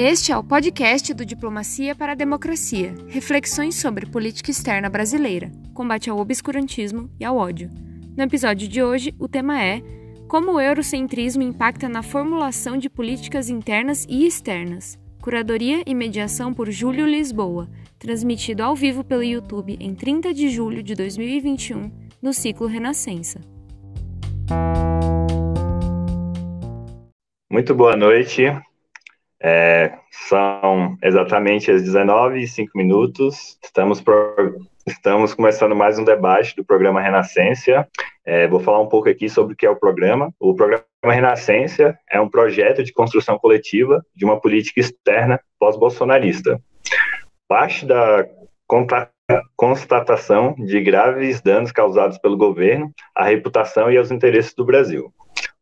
Este é o podcast do Diplomacia para a Democracia, reflexões sobre política externa brasileira, combate ao obscurantismo e ao ódio. No episódio de hoje, o tema é Como o eurocentrismo impacta na formulação de políticas internas e externas. Curadoria e mediação por Júlio Lisboa, transmitido ao vivo pelo YouTube em 30 de julho de 2021, no ciclo Renascença. Muito boa noite. É, são exatamente as 19 e 5 minutos. Estamos, pro, estamos começando mais um debate do programa Renascência. É, vou falar um pouco aqui sobre o que é o programa. O programa Renascência é um projeto de construção coletiva de uma política externa pós-bolsonarista. Parte da constatação de graves danos causados pelo governo à reputação e aos interesses do Brasil.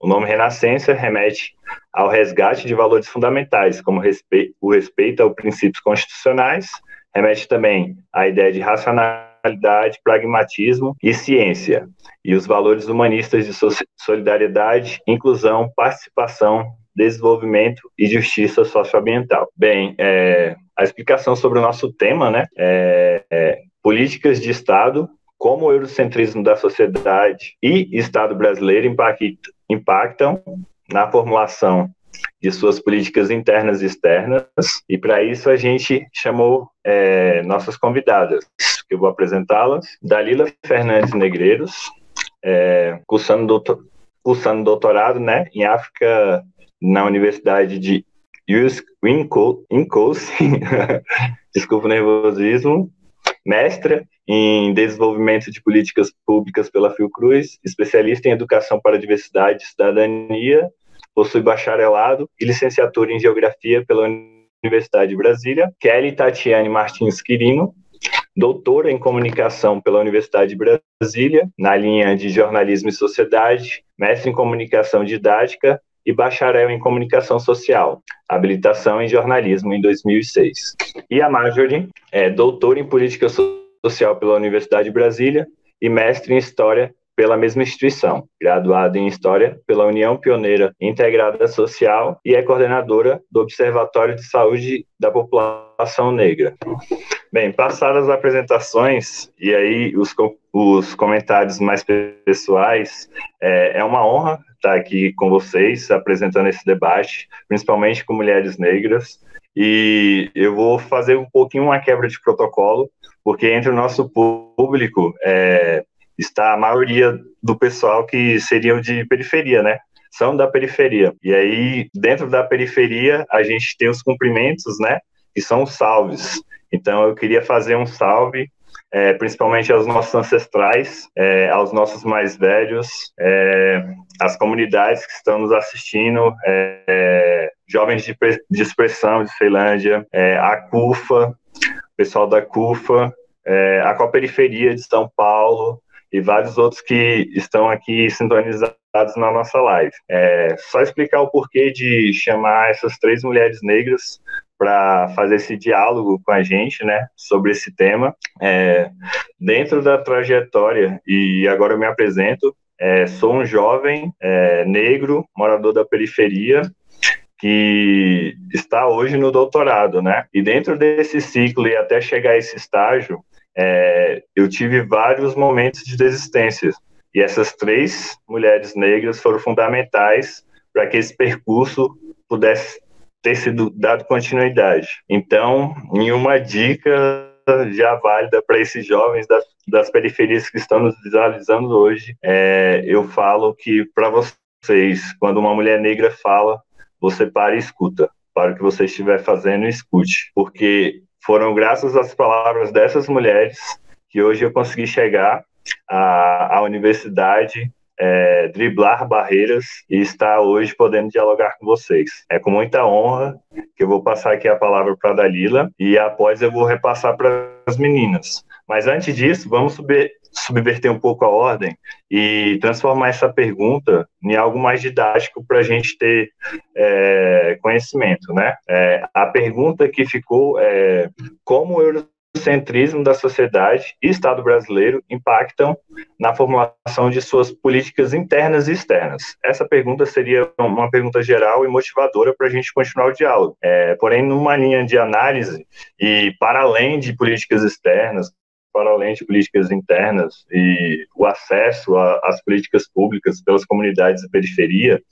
O nome Renascença remete ao resgate de valores fundamentais, como o respeito aos princípios constitucionais, remete também à ideia de racionalidade, pragmatismo e ciência, e os valores humanistas de solidariedade, inclusão, participação, desenvolvimento e justiça socioambiental. Bem, é, a explicação sobre o nosso tema, né, é, é políticas de Estado como o eurocentrismo da sociedade e Estado brasileiro impactam na formulação de suas políticas internas e externas, e para isso a gente chamou é, nossas convidadas, que eu vou apresentá-las, Dalila Fernandes Negreiros, é, cursando, doutor, cursando doutorado né, em África na Universidade de Wisconsin, desculpa o nervosismo, mestra em desenvolvimento de políticas públicas pela Fiocruz, especialista em educação para diversidade e cidadania, possui bacharelado e licenciatura em geografia pela Universidade de Brasília. Kelly Tatiane Martins Quirino, doutora em comunicação pela Universidade de Brasília, na linha de jornalismo e sociedade, mestre em comunicação didática e bacharel em comunicação social, habilitação em jornalismo em 2006. E a Marjorie é doutora em política social pela Universidade de Brasília e mestre em História pela mesma instituição, graduada em História pela União Pioneira Integrada Social e é coordenadora do Observatório de Saúde da População Negra. Bem, passadas as apresentações e aí os, os comentários mais pessoais, é, é uma honra estar aqui com vocês apresentando esse debate, principalmente com mulheres negras. E eu vou fazer um pouquinho uma quebra de protocolo, porque entre o nosso público é, está a maioria do pessoal que seriam de periferia, né? São da periferia. E aí, dentro da periferia, a gente tem os cumprimentos, né? Que são os salves. Então, eu queria fazer um salve é, principalmente aos nossos ancestrais, é, aos nossos mais velhos, é, às comunidades que estão nos assistindo, é, jovens de, de, expressão de Ceilândia, é, a CUFA, pessoal da CUFA, é, a Coperiferia de São Paulo e vários outros que estão aqui sintonizados na nossa live. Só explicar o porquê de chamar essas três mulheres negras para fazer esse diálogo com a gente, né, sobre esse tema. É, dentro da trajetória, e agora eu me apresento, é, sou um jovem é, negro, morador da periferia, que está hoje no doutorado, né? E dentro desse ciclo e até chegar a esse estágio, é, eu tive vários momentos de desistência. E essas três mulheres negras foram fundamentais para que esse percurso pudesse ter sido dado continuidade. Então, em uma dica já válida para esses jovens das, das, periferias que estão nos visualizando hoje, é, eu falo que para vocês, quando uma mulher negra fala, você para e escuta. Para o que você estiver fazendo, escute. Porque foram graças às palavras dessas mulheres que hoje eu consegui chegar à, à universidade é, driblar barreiras e estar hoje podendo dialogar com vocês. É com muita honra que eu vou passar aqui a palavra para a Dalila e após eu vou repassar para as meninas. Mas antes disso, vamos subir, subverter um pouco a ordem e transformar essa pergunta em algo mais didático para a gente ter é, conhecimento, né? É, a pergunta que ficou é como o eurocentrismo da sociedade e Estado brasileiro impactam na formulação de suas políticas internas e externas? Essa pergunta seria uma pergunta geral e motivadora para a gente continuar o diálogo. É, porém, numa linha de análise e para além de políticas externas, para além de políticas internas e o acesso às políticas públicas pelas comunidades da periferia,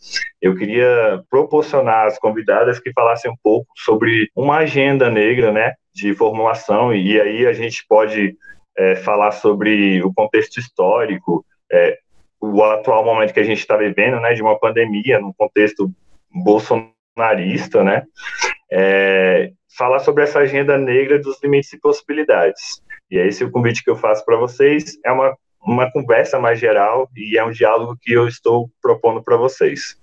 eu queria proporcionar às convidadas que falassem um pouco sobre uma agenda negra, né, de formulação, e aí a gente pode é, falar sobre o contexto histórico, é, o atual momento que a gente está vivendo, né, de uma pandemia, num contexto bolsonarista, né, é, falar sobre essa agenda negra dos limites e possibilidades. E é o convite que eu faço para vocês. É uma, uma conversa mais geral e é um diálogo que eu estou propondo para vocês.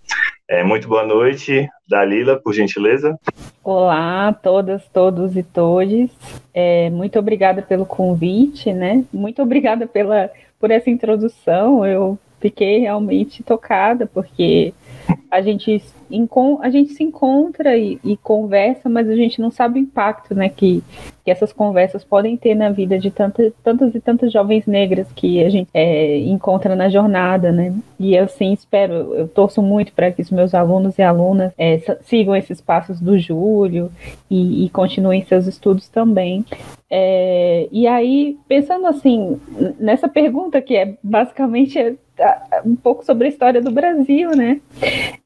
É, muito boa noite, Dalila, por gentileza. Olá, todas, todos e todes. É, muito obrigada pelo convite, né? Muito obrigada pela, por essa introdução. Eu fiquei realmente tocada, porque a gente, a gente se encontra e, e, conversa, mas a gente não sabe o impacto né, que, que essas conversas podem ter na vida de tantas, tantas e tantas jovens negras que a gente é, encontra na jornada, né? E eu sim espero, eu torço muito para que os meus alunos e alunas é, sigam esses passos do Júlio e, e continuem seus estudos também. É, e aí, pensando assim, nessa pergunta que é basicamente é, um pouco sobre a história do Brasil, né?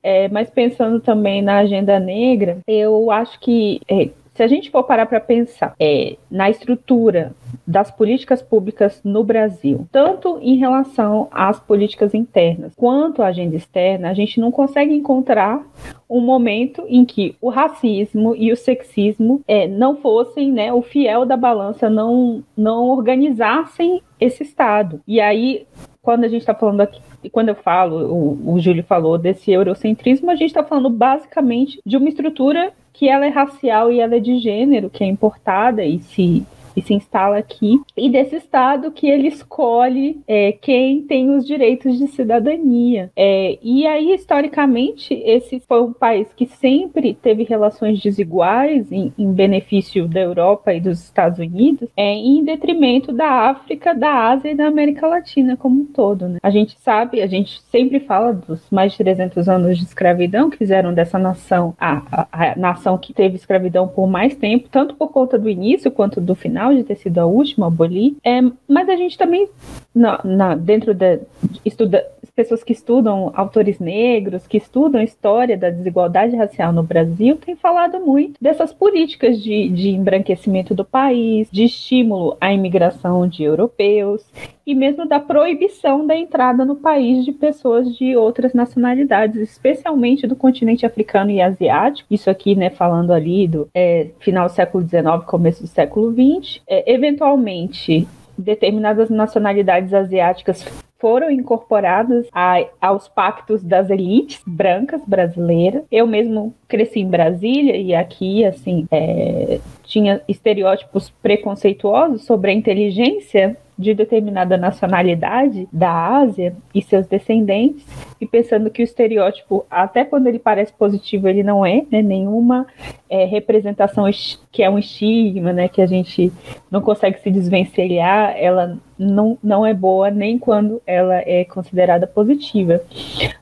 É, mas pensando também na agenda negra, eu acho que é, se a gente for parar para pensar é, na estrutura das políticas públicas no Brasil, tanto em relação às políticas internas quanto à agenda externa, a gente não consegue encontrar um momento em que o racismo e o sexismo é, não fossem né, o fiel da balança, não, não organizassem esse Estado. E aí, quando a gente está falando aqui, quando eu falo, o, o Júlio falou desse eurocentrismo, a gente está falando basicamente de uma estrutura que ela é racial e ela é de gênero, que é importada e se e se instala aqui, e desse Estado que ele escolhe é, quem tem os direitos de cidadania. É, e aí, historicamente, esse foi um país que sempre teve relações desiguais em, em benefício da Europa e dos Estados Unidos, é, em detrimento da África, da Ásia e da América Latina como um todo. Né? A gente sabe, a gente sempre fala dos mais de 300 anos de escravidão que fizeram dessa nação a, a, a nação que teve escravidão por mais tempo, tanto por conta do início quanto do final de ter sido a última a abolir, é, mas a gente também, na, na dentro da estuda, pessoas que estudam autores negros, que estudam história da desigualdade racial no Brasil, têm falado muito dessas políticas de, de embranquecimento do país, de estímulo à imigração de europeus e mesmo da proibição da entrada no país de pessoas de outras nacionalidades, especialmente do continente africano e asiático. Isso aqui, né, falando ali do é, final do século XIX, começo do século XX. É, eventualmente, determinadas nacionalidades asiáticas foram incorporadas a, aos pactos das elites brancas brasileiras. Eu mesmo cresci em Brasília e aqui, assim, é, tinha estereótipos preconceituosos sobre a inteligência de determinada nacionalidade da Ásia e seus descendentes, e pensando que o estereótipo, até quando ele parece positivo, ele não é, né, nenhuma é, representação que é um estigma, né, que a gente não consegue se desvencilhar, ela não, não é boa nem quando ela é considerada positiva.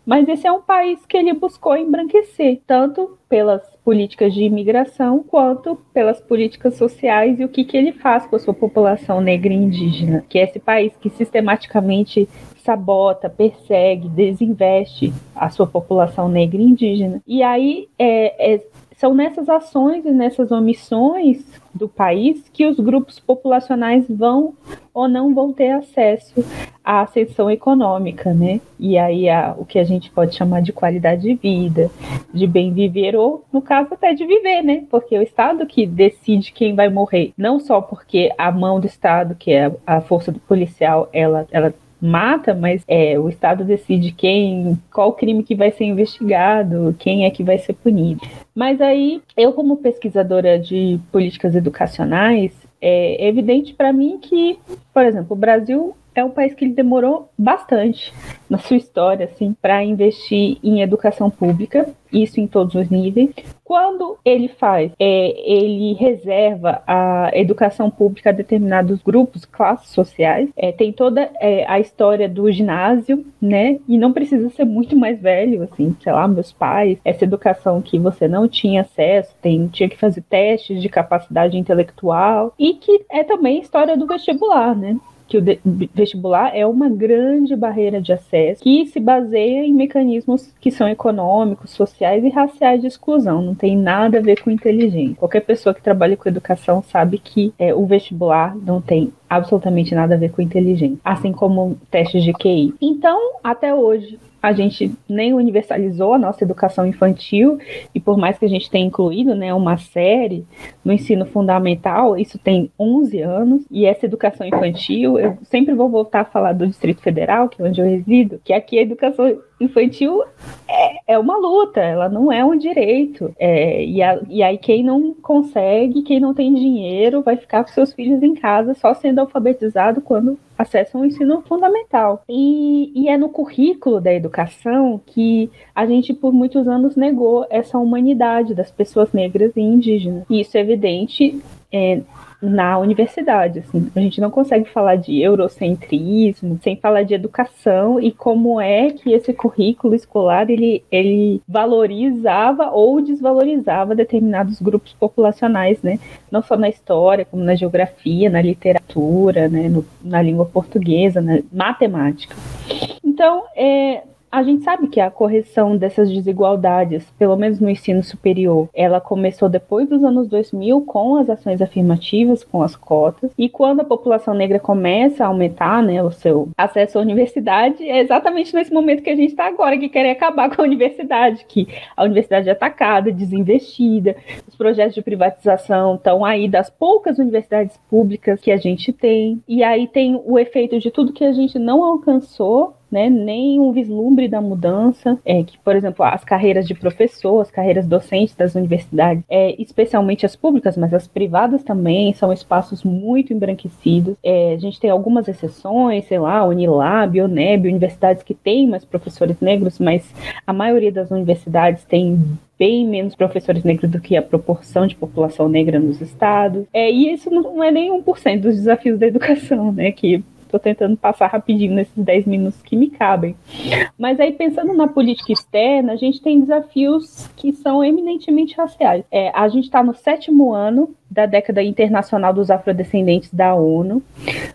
Mas esse é um país que ele buscou embranquecer, tanto pelas políticas de imigração quanto pelas políticas sociais e o que, que ele faz com a sua população negra e indígena, que é esse país que sistematicamente sabota, persegue, desinveste a sua população negra e indígena. E aí é, é, são nessas ações e nessas omissões do país que os grupos populacionais vão ou não vão ter acesso à ascensão econômica, né? E aí a, o que a gente pode chamar de qualidade de vida, de bem viver ou, no caso, até de viver, né? Porque é o Estado que decide quem vai morrer, não só porque a mão do Estado, que é a força do policial, ela, ela mata, mas é, o Estado decide quem, qual crime que vai ser investigado, quem é que vai ser punido. Mas aí, eu como pesquisadora de políticas educacionais, é evidente para mim que, por exemplo, o Brasil é um país que ele demorou bastante na sua história, assim, para investir em educação pública, isso em todos os níveis. Quando ele faz, é, ele reserva a educação pública a determinados grupos, classes sociais. É, tem toda é, a história do ginásio, né? E não precisa ser muito mais velho, assim, sei lá, meus pais, essa educação que você não tinha acesso, tem, tinha que fazer testes de capacidade intelectual, e que é também história do vestibular, né? Que o vestibular é uma grande barreira de acesso que se baseia em mecanismos que são econômicos, sociais e raciais de exclusão. Não tem nada a ver com inteligência. Qualquer pessoa que trabalha com educação sabe que é, o vestibular não tem absolutamente nada a ver com inteligência, assim como testes de QI. Então, até hoje, a gente nem universalizou a nossa educação infantil, e por mais que a gente tenha incluído né, uma série no ensino fundamental, isso tem 11 anos, e essa educação infantil, eu sempre vou voltar a falar do Distrito Federal, que é onde eu resido, que aqui a educação infantil é, é uma luta, ela não é um direito. É, e, a, e aí quem não consegue, quem não tem dinheiro, vai ficar com seus filhos em casa só sendo alfabetizado quando acessam o ensino fundamental. E, e, é no currículo da educação que a gente, por muitos anos, negou essa humanidade das pessoas negras e indígenas. E isso é evidente é, na universidade. Assim. A gente não consegue falar de eurocentrismo sem falar de educação e como é que esse currículo escolar ele, ele valorizava ou desvalorizava determinados grupos populacionais, né? Não só na história, como na geografia, na literatura, né? No, na língua portuguesa, na matemática. Então, é, a gente sabe que a correção dessas desigualdades, pelo menos no ensino superior, ela começou depois dos anos 2000 com as ações afirmativas, com as cotas, e quando a população negra começa a aumentar, né, o seu acesso à universidade, é exatamente nesse momento que a gente está agora, que quer acabar com a universidade, que a universidade é atacada, desinvestida, os projetos de privatização estão aí das poucas universidades públicas que a gente tem, e aí tem o efeito de tudo que a gente não alcançou né, nem um vislumbre da mudança, é, que, por exemplo, as carreiras de professor, as carreiras docentes das universidades, é, especialmente as públicas, mas as privadas também, são espaços muito embranquecidos. É, a gente tem algumas exceções, sei lá, Unilab, Uneb, universidades que têm mais professores negros, mas a maioria das universidades tem bem menos professores negros do que a proporção de população negra nos estados. É, e isso não é nem 1% dos desafios da educação, né? Que Estou tentando passar rapidinho nesses 10 minutos que me cabem. Mas aí, pensando na política externa, a gente tem desafios que são eminentemente raciais. É, a gente está no sétimo ano da década internacional dos afrodescendentes da ONU.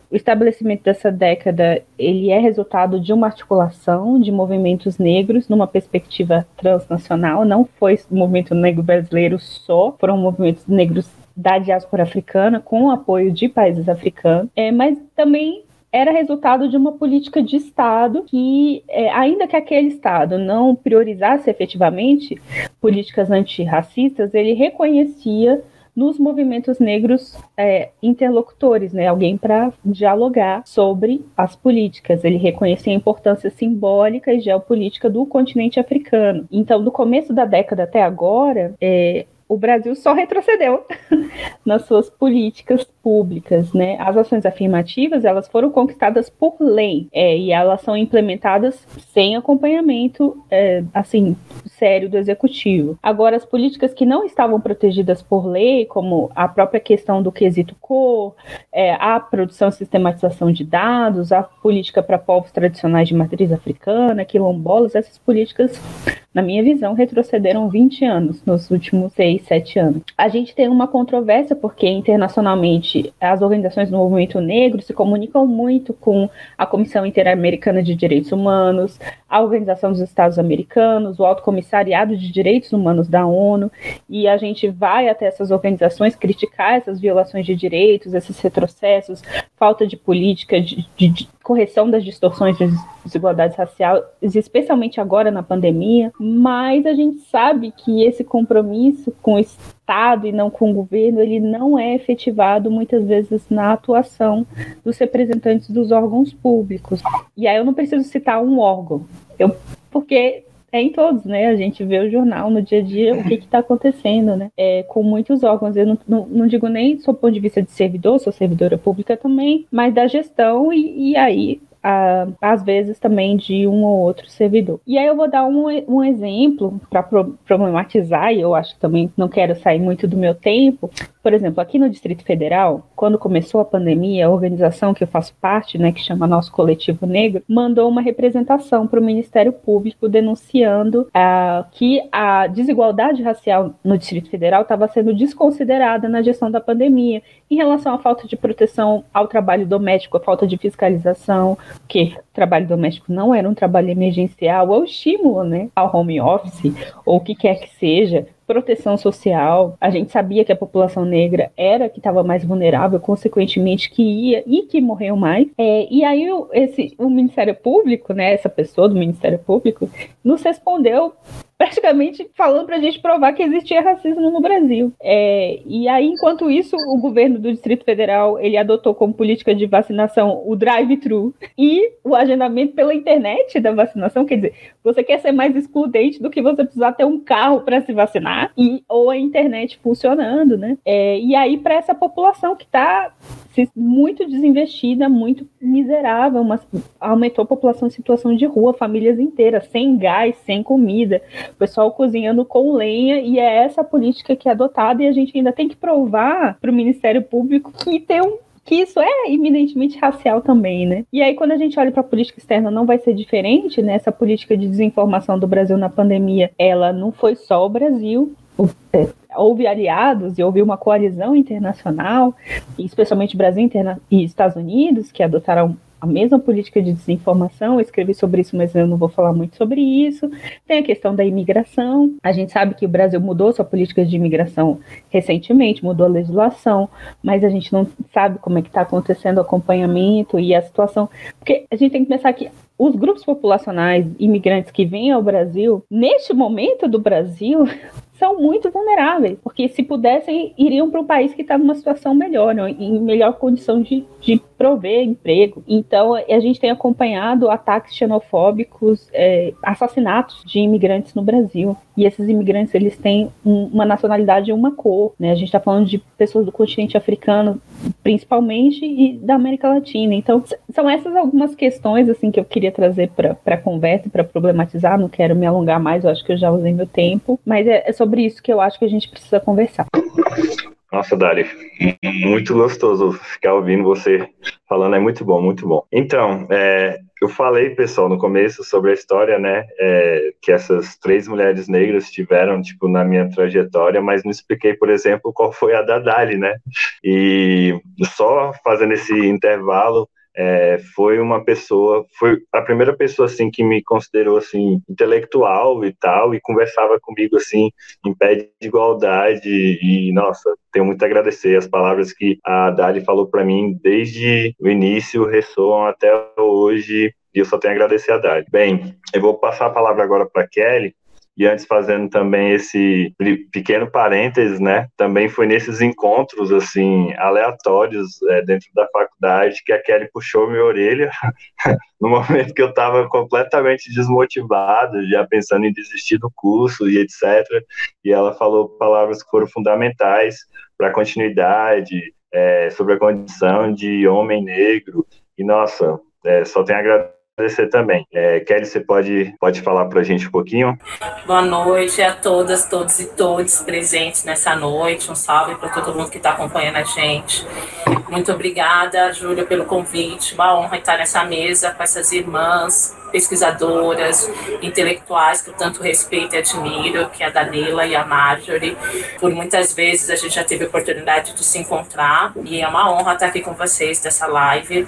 O estabelecimento dessa década ele é resultado de uma articulação de movimentos negros numa perspectiva transnacional. Não foi o movimento negro brasileiro só, foram movimentos negros da diáspora africana com o apoio de países africanos, é, mas também era resultado de uma política de Estado que, é, ainda que aquele Estado não priorizasse efetivamente políticas antirracistas, ele reconhecia nos movimentos negros é, interlocutores, né? Alguém para dialogar sobre as políticas. Ele reconhecia a importância simbólica e geopolítica do continente africano. Então, do começo da década até agora, é, o Brasil só retrocedeu nas suas políticas públicas, né? As ações afirmativas, elas foram conquistadas por lei, é, e elas são implementadas sem acompanhamento, é, assim, sério do executivo. Agora, as políticas que não estavam protegidas por lei, como a própria questão do quesito cor, é, a produção e sistematização de dados, a política para povos tradicionais de matriz africana, quilombolas, essas políticas na minha visão, retrocederam 20 anos nos últimos 6, 7 anos. A gente tem uma controvérsia porque internacionalmente as organizações do movimento negro se comunicam muito com a Comissão Interamericana de Direitos Humanos, a Organização dos Estados Americanos, o Alto Comissariado de Direitos Humanos da ONU, e a gente vai até essas organizações criticar essas violações de direitos, esses retrocessos, falta de política de, de, de correção das distorções de desigualdades raciais, especialmente agora na pandemia, mas a gente sabe que esse compromisso com o Estado e não com o governo, ele não é efetivado muitas vezes na atuação dos representantes dos órgãos públicos. E aí eu não preciso citar um órgão, eu, porque é em todos, né? A gente vê o jornal no dia a dia, o que está acontecendo, né? É, com muitos órgãos. Eu não, não, não digo nem do ponto de vista de servidor, sou servidora pública também, mas da gestão, e, e aí às vezes também de um ou outro servidor. E aí eu vou dar um, um exemplo para pro, problematizar, e eu acho que também não quero sair muito do meu tempo. Por exemplo, aqui no Distrito Federal, quando começou a pandemia, a organização que eu faço parte, né, que chama Nosso Coletivo Negro, mandou uma representação para o Ministério Público denunciando uh, que a desigualdade racial no Distrito Federal estava sendo desconsiderada na gestão da pandemia em relação à falta de proteção ao trabalho doméstico, à falta de fiscalização, que trabalho doméstico não era um trabalho emergencial, é o estímulo né, ao home office, ou o que quer que seja, proteção social. A gente sabia que a população negra era que estava mais vulnerável, consequentemente que ia e que morreu mais. É, e aí esse, o Ministério Público, né, essa pessoa do Ministério Público, nos respondeu praticamente falando para a gente provar que existia racismo no Brasil. É, e aí, enquanto isso, o governo do Distrito Federal ele adotou como política de vacinação o drive-thru e o agendamento pela internet da vacinação. Quer dizer, você quer ser mais excludente do que você precisar ter um carro para se vacinar e ou a internet funcionando, né? É, e aí, para essa população que está muito desinvestida, muito miserável, mas aumentou a população em situação de rua, famílias inteiras, sem gás, sem comida, o pessoal cozinhando com lenha, e é essa política que é adotada, e a gente ainda tem que provar para o Ministério Público que tem um que isso é eminentemente racial também, né? E aí, quando a gente olha para a política externa, não vai ser diferente, né? Essa política de desinformação do Brasil na pandemia, ela não foi só o Brasil, é, houve aliados e houve uma coalizão internacional, especialmente Brasil e Estados Unidos, que adotaram a mesma política de desinformação. Eu escrevi sobre isso, mas eu não vou falar muito sobre isso. Tem a questão da imigração. A gente sabe que o Brasil mudou sua política de imigração recentemente, mudou a legislação, mas a gente não sabe como é que está acontecendo o acompanhamento e a situação. Porque a gente tem que pensar que os grupos populacionais imigrantes que vêm ao Brasil, neste momento do Brasil, são muito vulneráveis, porque se pudessem, iriam para um país que está numa situação melhor, né, em melhor condição de, de prover emprego. Então, a gente tem acompanhado ataques xenofóbicos, é, assassinatos de imigrantes no Brasil. E esses imigrantes, eles têm um, uma nacionalidade e uma cor. Né? A gente está falando de pessoas do continente africano, principalmente, e da América Latina. Então, são essas algumas questões assim que eu queria trazer para conversa, para problematizar. Não quero me alongar mais, eu acho que eu já usei meu tempo. Mas é, é sobre isso que eu acho que a gente precisa conversar. Nossa, Dari, muito gostoso ficar ouvindo você falando, é muito bom, muito bom. Então, é, eu falei, pessoal, no começo sobre a história, né, é, que essas três mulheres negras tiveram, tipo, na minha trajetória, mas não expliquei, por exemplo, qual foi a da Dali, né, e só fazendo esse intervalo, é, foi uma pessoa, foi a primeira pessoa assim que me considerou assim intelectual e tal e conversava comigo assim em pé de igualdade e nossa, tenho muito a agradecer as palavras que a Dali falou para mim desde o início ressoam até hoje e eu só tenho a agradecer a Dali. Bem, eu vou passar a palavra agora para Kelly e antes fazendo também esse pequeno parênteses, né? Também foi nesses encontros assim aleatórios é, dentro da faculdade que a Kelly puxou minha orelha no momento que eu estava completamente desmotivado, já pensando em desistir do curso e etc. E ela falou palavras que foram fundamentais para a continuidade, é, sobre a condição de homem negro. E nossa, é, só tenho a agradecer agradecer também. É, Kelly, você pode, pode falar para a gente um pouquinho? Boa noite a todas, todos e todos presentes nessa noite. Um salve para todo mundo que está acompanhando a gente. Muito obrigada, Júlia, pelo convite. Uma honra estar nessa mesa com essas irmãs pesquisadoras, intelectuais que eu tanto respeito e admiro, que é a Danila e a Marjorie. Por muitas vezes a gente já teve oportunidade de se encontrar e é uma honra estar aqui com vocês dessa live.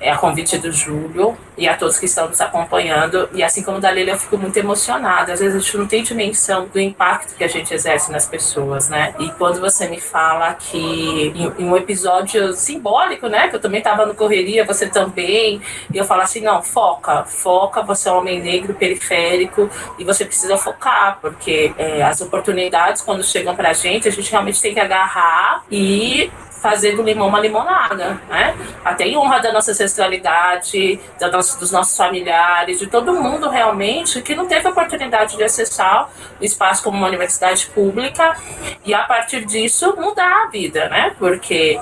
É a convite do Júlio e a todos que estão nos acompanhando. E assim como a Dalila, eu fico muito emocionada. Às vezes a gente não tem dimensão do impacto que a gente exerce nas pessoas, né? E quando você me fala que em, um episódio simbólico, né? Que eu também estava no correria, você também, e eu falo assim, não, foca, foca foca, você é um homem negro periférico e você precisa focar, porque é, as oportunidades, quando chegam para a gente, a gente realmente tem que agarrar e fazer do limão uma limonada, né? Até em honra da nossa ancestralidade, da nossa, dos nossos familiares, de todo mundo realmente que não teve oportunidade de acessar o espaço como uma universidade pública e a partir disso mudar a vida, né? Porque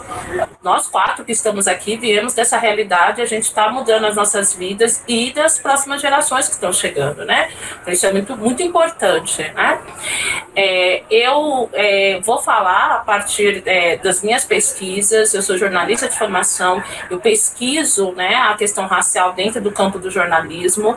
nós quatro que estamos aqui viemos dessa realidade, a gente está mudando as nossas vidas e das próximas gerações que estão chegando, né? Então, isso é muito, muito importante, né? É, eu é, vou falar a partir é, das minhas pesquisas, eu sou jornalista de formação, eu pesquiso né, a questão racial dentro do campo do jornalismo,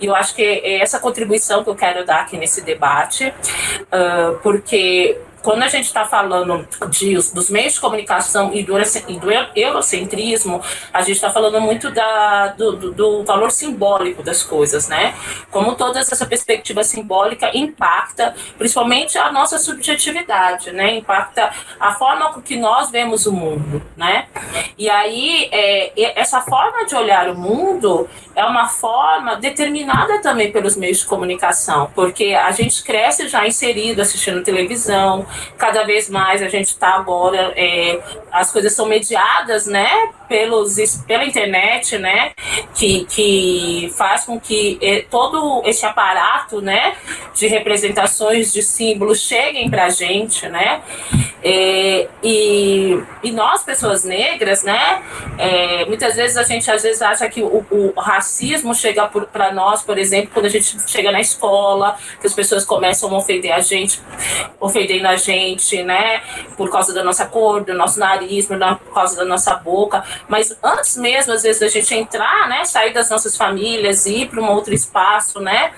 e eu acho que é essa contribuição que eu quero dar aqui nesse debate, uh, porque quando a gente está falando de, dos meios de comunicação e do, e do eurocentrismo, a gente está falando muito da, do, do, do, valor simbólico das coisas, né? Como toda essa perspectiva simbólica impacta, principalmente a nossa subjetividade, né? Impacta a forma com que nós vemos o mundo, né? E aí, é, essa forma de olhar o mundo é uma forma determinada também pelos meios de comunicação, porque a gente cresce já inserido assistindo televisão, cada vez mais a gente está agora, é, as coisas são mediadas, né, pelos, pela internet, né, que, que faz com que é, todo esse aparato, né, de representações de símbolos cheguem para a gente, né, é, e, e nós, pessoas negras, né, é, muitas vezes a gente às vezes acha que o, o racismo chega para nós, por exemplo, quando a gente chega na escola, que as pessoas começam a ofender a gente, ofendendo a gente, né, por causa da nossa cor, do nosso nariz, por causa da nossa boca, mas antes mesmo, às vezes, da gente entrar, né, sair das nossas famílias e ir para um outro espaço, né,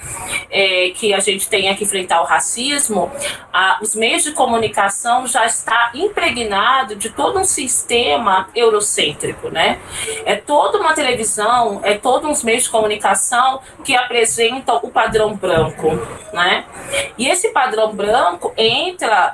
é, que a gente tenha que enfrentar o racismo, a, os meios de comunicação já está impregnado de todo um sistema eurocêntrico, né? É toda uma televisão, é todos uns meios de comunicação que apresentam o padrão branco, né? E esse padrão branco entra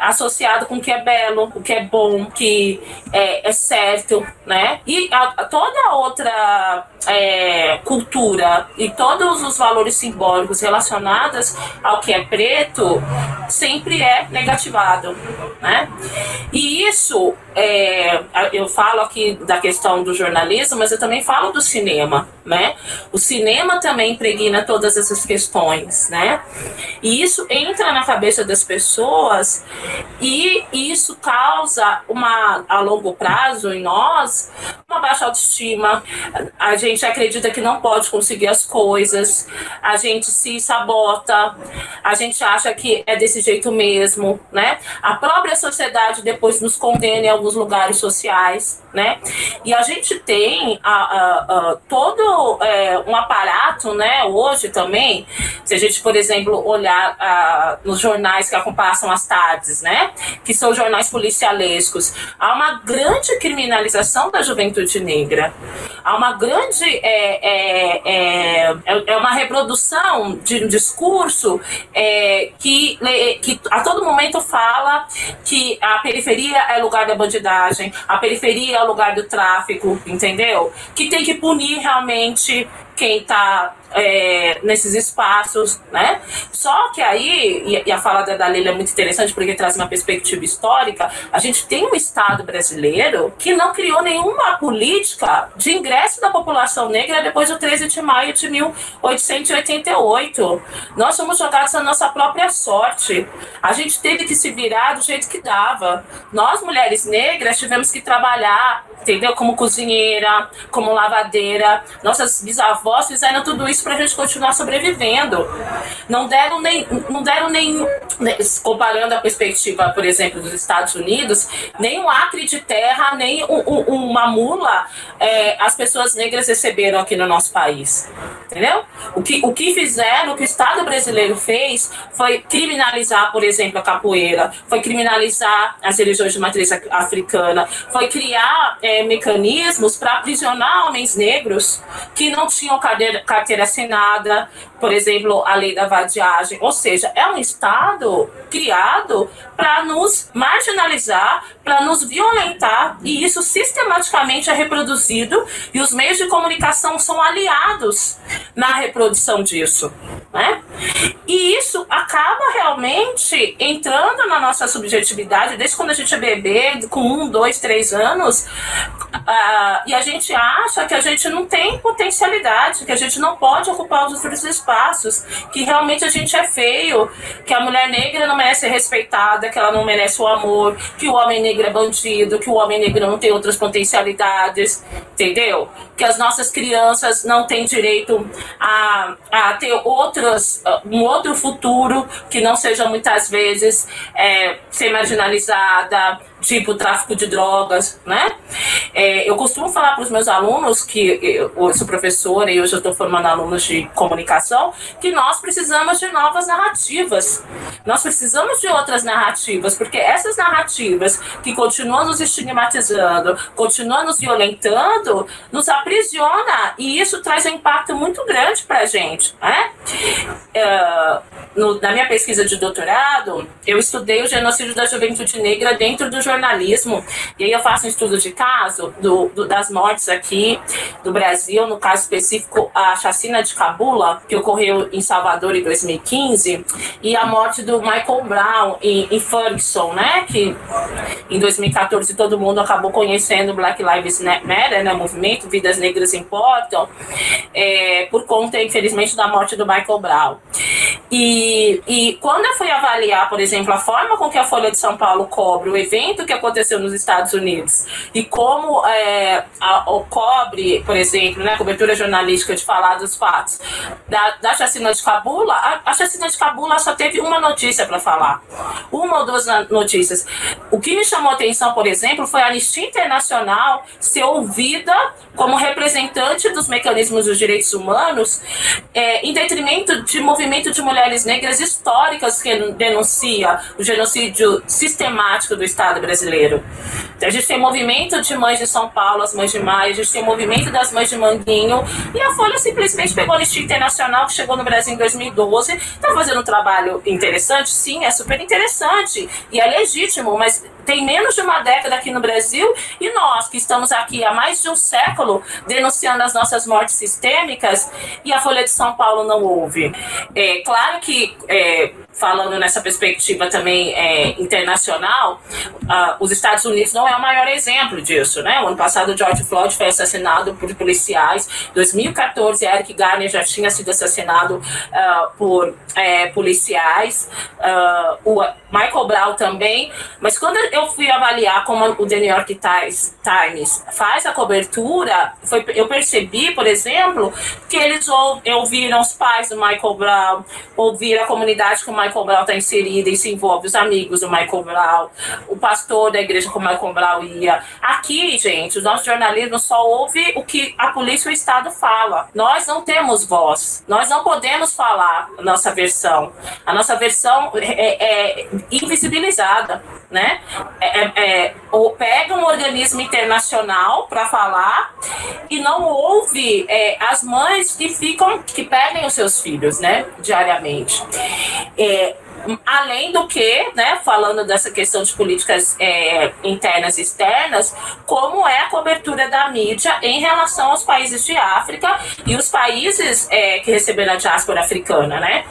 associado com o que é belo, o que é bom, que é, é certo, né? E a toda outra é, cultura e todos os valores simbólicos relacionados ao que é preto sempre é negativado, né? E isso é, eu falo aqui da questão do jornalismo, mas eu também falo do cinema, né? O cinema também impregna todas essas questões, né? E isso entra na cabeça das pessoas e isso causa uma a longo prazo em nós uma baixa autoestima. A gente acredita que não pode conseguir as coisas, a gente se sabota, a gente acha que é desse jeito mesmo, né? A própria sociedade depois nos condena em alguns lugares sociais, né? E a gente tem a, a, a todo é, um aparato, né? Hoje também, se a gente, por exemplo, olhar a, nos jornais que acompanham as tardes, né? Que são jornais policialescos, há uma grande criminalização da juventude negra. Há uma grande é, é, é, é uma reprodução de um discurso é, que, que a todo momento fala que a periferia é lugar da bandidagem, a periferia é lugar do tráfico, entendeu? Que tem que punir realmente quem está é, nesses espaços, né? Só que aí, e, a fala da Dalila é muito interessante porque traz uma perspectiva histórica, a gente tem um Estado brasileiro que não criou nenhuma política de ingresso da população negra depois do 13 de maio de 1888. Nós somos jogados à nossa própria sorte. A gente teve que se virar do jeito que dava. Nós, mulheres negras, tivemos que trabalhar, entendeu? Como cozinheira, como lavadeira. Nossas bisavós avós fizeram tudo isso para a gente continuar sobrevivendo. Não deram nem, não deram nem, comparando a perspectiva, por exemplo, dos Estados Unidos, nem um acre de terra, nem um, um, uma mula é, as pessoas negras receberam aqui no nosso país. Entendeu? O que, o que fizeram, o que o Estado brasileiro fez foi criminalizar, por exemplo, a capoeira, foi criminalizar as religiões de matriz africana, foi criar é, mecanismos para aprisionar homens negros que não tinham carteira, carteira assinada, por exemplo, a lei da vadiagem. Ou seja, é um Estado criado para nos marginalizar, para nos violentar, e isso sistematicamente é reproduzido, e os meios de comunicação são aliados na reprodução disso. Né? E isso acaba realmente entrando na nossa subjetividade, desde quando a gente é bebê, com um, dois, três anos, uh, e a gente acha que a gente não tem potencialidade, que a gente não pode ocupar os outros espaços, que realmente a gente é feio, que a mulher negra não merece ser respeitada, que ela não merece o amor, que o homem negro é bandido, que o homem negro não tem outras potencialidades, entendeu? Que as nossas crianças não têm direito a, a ter outras, um outro futuro que não seja muitas vezes é, ser marginalizada, tipo tráfico de drogas, né? É, eu costumo falar para os meus alunos que eu sou professora e hoje eu estou formando alunos de comunicação que nós precisamos de novas narrativas. Nós precisamos de outras narrativas, porque essas narrativas que continuam nos estigmatizando, continuam nos violentando, nos aprisiona e isso traz um impacto muito grande para a gente, né? É, no, na minha pesquisa de doutorado, eu estudei o genocídio da juventude negra dentro do jornalismo. E aí eu faço um estudo de caso do, do, das mortes aqui do Brasil, no caso específico, a chacina de Cabula, que ocorreu em Salvador em 2015, e a morte do Michael Brown em, em Ferguson, né? Que em 2014 todo mundo acabou conhecendo Black Lives Matter, né? Movimento Vidas Negras Importam, é, por conta, infelizmente, da morte do Michael Brown. E, e quando eu fui avaliar, por exemplo, a forma com que a Folha de São Paulo cobre o evento evento que aconteceu nos Estados Unidos e como é, a, o cobre, por exemplo, né, a cobertura jornalística de falar dos fatos da, da chacina de Cabula, a, a chacina de Cabula só teve uma notícia para falar, uma ou duas notícias. O que me chamou a atenção, por exemplo, foi a Anistia Internacional ser ouvida como representante dos mecanismos dos direitos humanos é, em detrimento de movimento de mulheres negras históricas que denuncia o genocídio sistemático do Estado brasileiro. Então, a gente tem movimento de mães de São Paulo, as mães de Maio, a gente tem movimento das mães de Manguinho, e a Folha simplesmente pegou a Anistia Internacional, que chegou no Brasil em 2012, está fazendo um trabalho interessante? Sim, é super interessante, e é legítimo, mas tem menos de uma década aqui no Brasil, e nós, que estamos aqui há mais de um século denunciando as nossas mortes sistêmicas, e a Folha de São Paulo não ouve. É claro que, é, falando nessa perspectiva também é, internacional, uh, os Estados Unidos não é o maior exemplo disso, né? O ano passado, George Floyd foi assassinado por policiais. 2014, Eric Garner já tinha sido assassinado uh, por é, policiais. Uh, o Michael Brown também. Mas quando eu fui avaliar como o The New York Times, faz a cobertura, foi, eu percebi, por exemplo, que eles ouviram os pais do Michael Brown, ouviram a comunidade que o Michael Brown está inserida e se envolve, os amigos do Michael Brown, o pastor da igreja como Michael Brown ia. Aqui, gente, o nosso jornalismo só ouve o que a polícia e o Estado fala. Nós não temos voz. Nós não podemos falar a nossa versão. A nossa versão é, é invisibilizada, né? É, é, é ou pega um organismo internacional para falar e não ouve é, as mães que ficam, que perdem os seus filhos, né? Diariamente. É, Além do que, né, falando dessa questão de políticas é, internas e externas, como é a cobertura da mídia em relação aos países de África e os países é, que receberam a diáspora africana, né?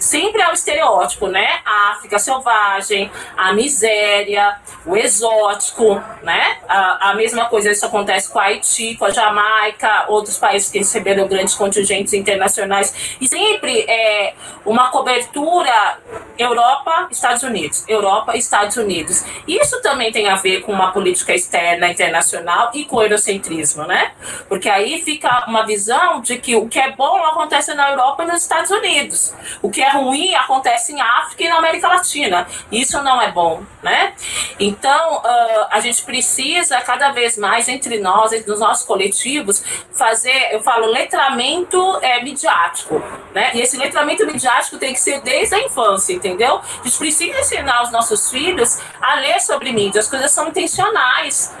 Sempre é o estereótipo, né? A África selvagem, a miséria, o exótico, né? A, a mesma coisa isso acontece com a Haiti, com a Jamaica, outros países que receberam grandes contingentes internacionais e sempre é uma cobertura Europa, Estados Unidos, Europa, Estados Unidos. Isso também tem a ver com uma política externa internacional e com o eurocentrismo, né? Porque aí fica uma visão de que o que é bom acontece na Europa e nos Estados Unidos, o que é ruim acontece em África e na América Latina. Isso não é bom, né? Então, uh, a gente precisa cada vez mais entre nós, entre os nossos coletivos, fazer, eu falo, letramento é, midiático, né? E esse letramento midiático tem que ser desde a infância entendeu? A gente precisa ensinar os nossos filhos a ler sobre mídia, as coisas são intencionais.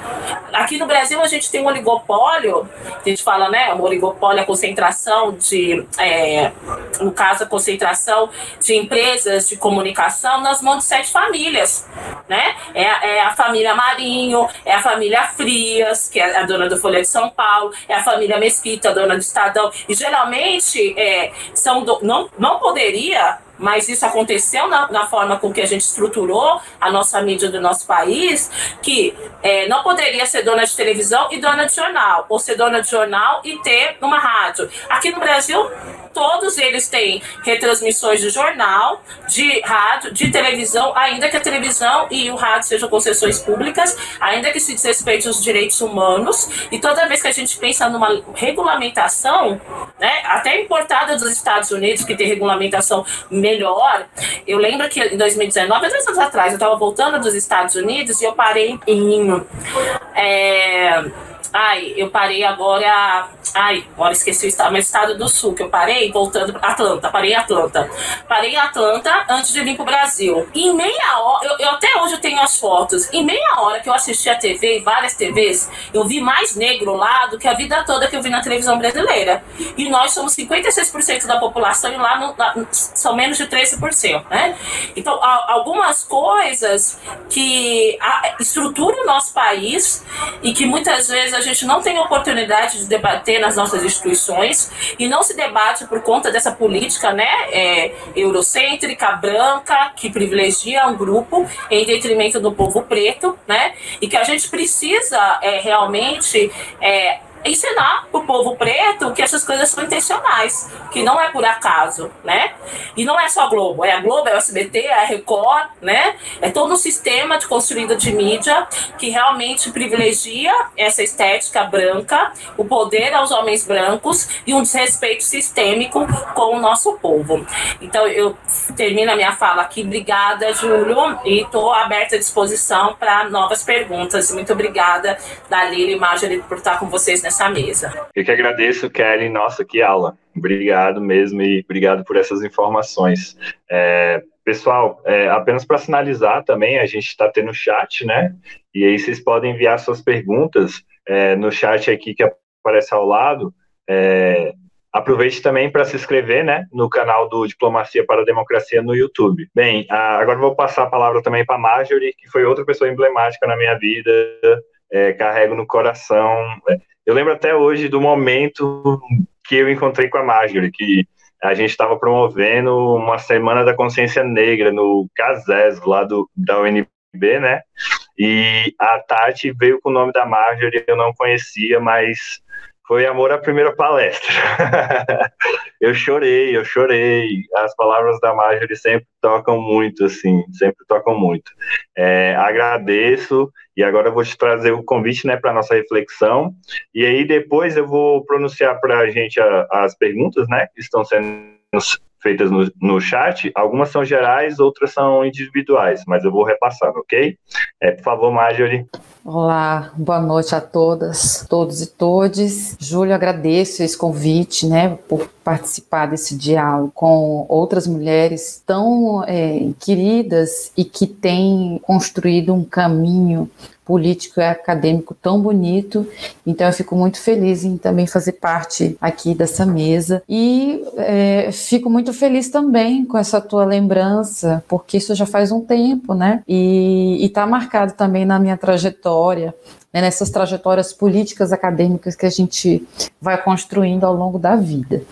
Aqui no Brasil a gente tem um oligopólio, a gente fala, né, o oligopólio, a concentração de, é, no caso, a concentração de empresas de comunicação nas mãos de sete famílias, né? É, é a família Marinho, é a família Frias, que é a dona do Folha de São Paulo, é a família Mesquita, dona do Estadão, e geralmente é, são do, não, não poderia mas isso aconteceu na, na, forma com que a gente estruturou a nossa mídia do nosso país, que é, não poderia ser dona de televisão e dona de jornal, ou ser dona de jornal e ter uma rádio. Aqui no Brasil, todos eles têm retransmissões de jornal, de rádio, de televisão, ainda que a televisão e o rádio sejam concessões públicas, ainda que se desrespeite os direitos humanos, e toda vez que a gente pensa numa regulamentação, né, até importada dos Estados Unidos, que tem regulamentação melhor, eu lembro que em 2019, dois anos atrás, eu estava voltando dos Estados Unidos e eu parei em. É, Ai, eu parei agora. Ai, agora esqueci o estado, mas estado do sul que eu parei, voltando para Atlanta. Parei em Atlanta. Parei em Atlanta antes de vir pro Brasil. Em meia hora, eu, eu, até hoje eu tenho as fotos. Em meia hora que eu assisti a TV, várias TVs, eu vi mais negro lá do que a vida toda que eu vi na televisão brasileira. E nós somos 56% da população e lá no, lá, são menos de 13%, né? Então, algumas coisas que estruturam o nosso país e que muitas vezes a gente não tem oportunidade de debater nas nossas instituições e não se debate por conta dessa política né, é, eurocêntrica, branca, que privilegia um grupo em detrimento do povo preto, né? E que a gente precisa é, realmente é, ensinar o povo preto que essas coisas são intencionais, que não é por acaso, né? E não é só a Globo, é a Globo, é o SBT, é a Record, né? É todo um sistema de construído de mídia que realmente privilegia essa estética branca, o poder aos homens brancos e um desrespeito sistêmico com o nosso povo. Então eu termino a minha fala aqui. Obrigada, Júlio, e estou aberta à disposição para novas perguntas. Muito obrigada, Dalila e Marjorie, por estar com vocês nessa mesa. Eu que agradeço, Kelly. Nossa, que aula. Obrigado mesmo e obrigado por essas informações. É, pessoal, é, apenas para sinalizar também, a gente está tendo chat, né? E aí vocês podem enviar suas perguntas é, no chat aqui que aparece ao lado. É, aproveite também para se inscrever né, no canal do Diplomacia para a Democracia no YouTube. Bem, agora vou passar a palavra também para Marjorie, que foi outra pessoa emblemática na minha vida, é, carrego no coração. Eu lembro até hoje do momento que eu encontrei com a Marjorie, que a gente estava promovendo uma Semana da Consciência Negra no CASES, lá do, da UNB, né? E a Tati veio com o nome da Marjorie, eu não conhecia, mas foi amor à primeira palestra. eu chorei, eu chorei. As palavras da Marjorie sempre tocam muito, assim, sempre tocam muito. É, agradeço e agora eu vou te trazer o convite, né, para nossa reflexão. E aí depois eu vou pronunciar para a gente as perguntas, né, que estão sendo feitas no, no chat. Algumas são gerais, outras são individuais, mas eu vou repassar, ok? É, por favor, Marjorie. Olá, boa noite a todas, todos e todes. Júlio, agradeço esse convite, né, por participar desse diálogo com outras mulheres tão é, queridas e que têm construído um caminho político e acadêmico tão bonito. Então eu fico muito feliz em também fazer parte aqui dessa mesa e é, fico muito feliz também com essa tua lembrança, porque isso já faz um tempo, né? E está marcado também na minha trajetória né, nessas trajetórias políticas acadêmicas que a gente vai construindo ao longo da vida.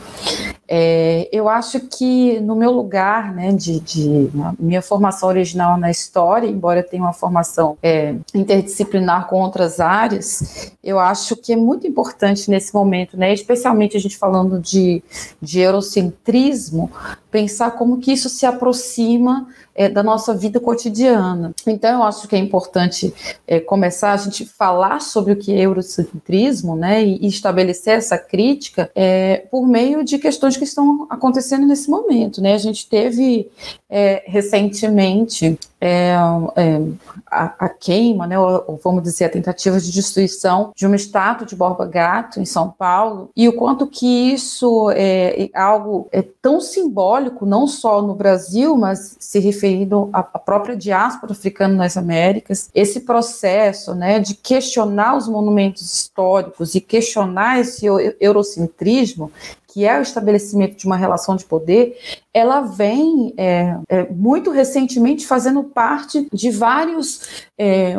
É, eu acho que no meu lugar, né, de, de minha formação original na história, embora eu tenha uma formação é, interdisciplinar com outras áreas, eu acho que é muito importante nesse momento, né, especialmente a gente falando de, de eurocentrismo, pensar como que isso se aproxima é, da nossa vida cotidiana. Então, eu acho que é importante é, começar a gente falar sobre o que é eurocentrismo, né, e, estabelecer essa crítica é, por meio de questões que estão acontecendo nesse momento, né. A gente teve é, recentemente é, é, a, a, queima, né, ou, ou, vamos dizer, a tentativa de destruição de uma estátua de Borba Gato em São Paulo, e o quanto que isso é algo é tão simbólico, não só no Brasil, mas se referindo à própria diáspora africana nas Américas, esse processo né, de questionar os monumentos históricos e questionar esse eurocentrismo que é o estabelecimento de uma relação de poder, ela vem é, é, muito recentemente fazendo parte de vários é,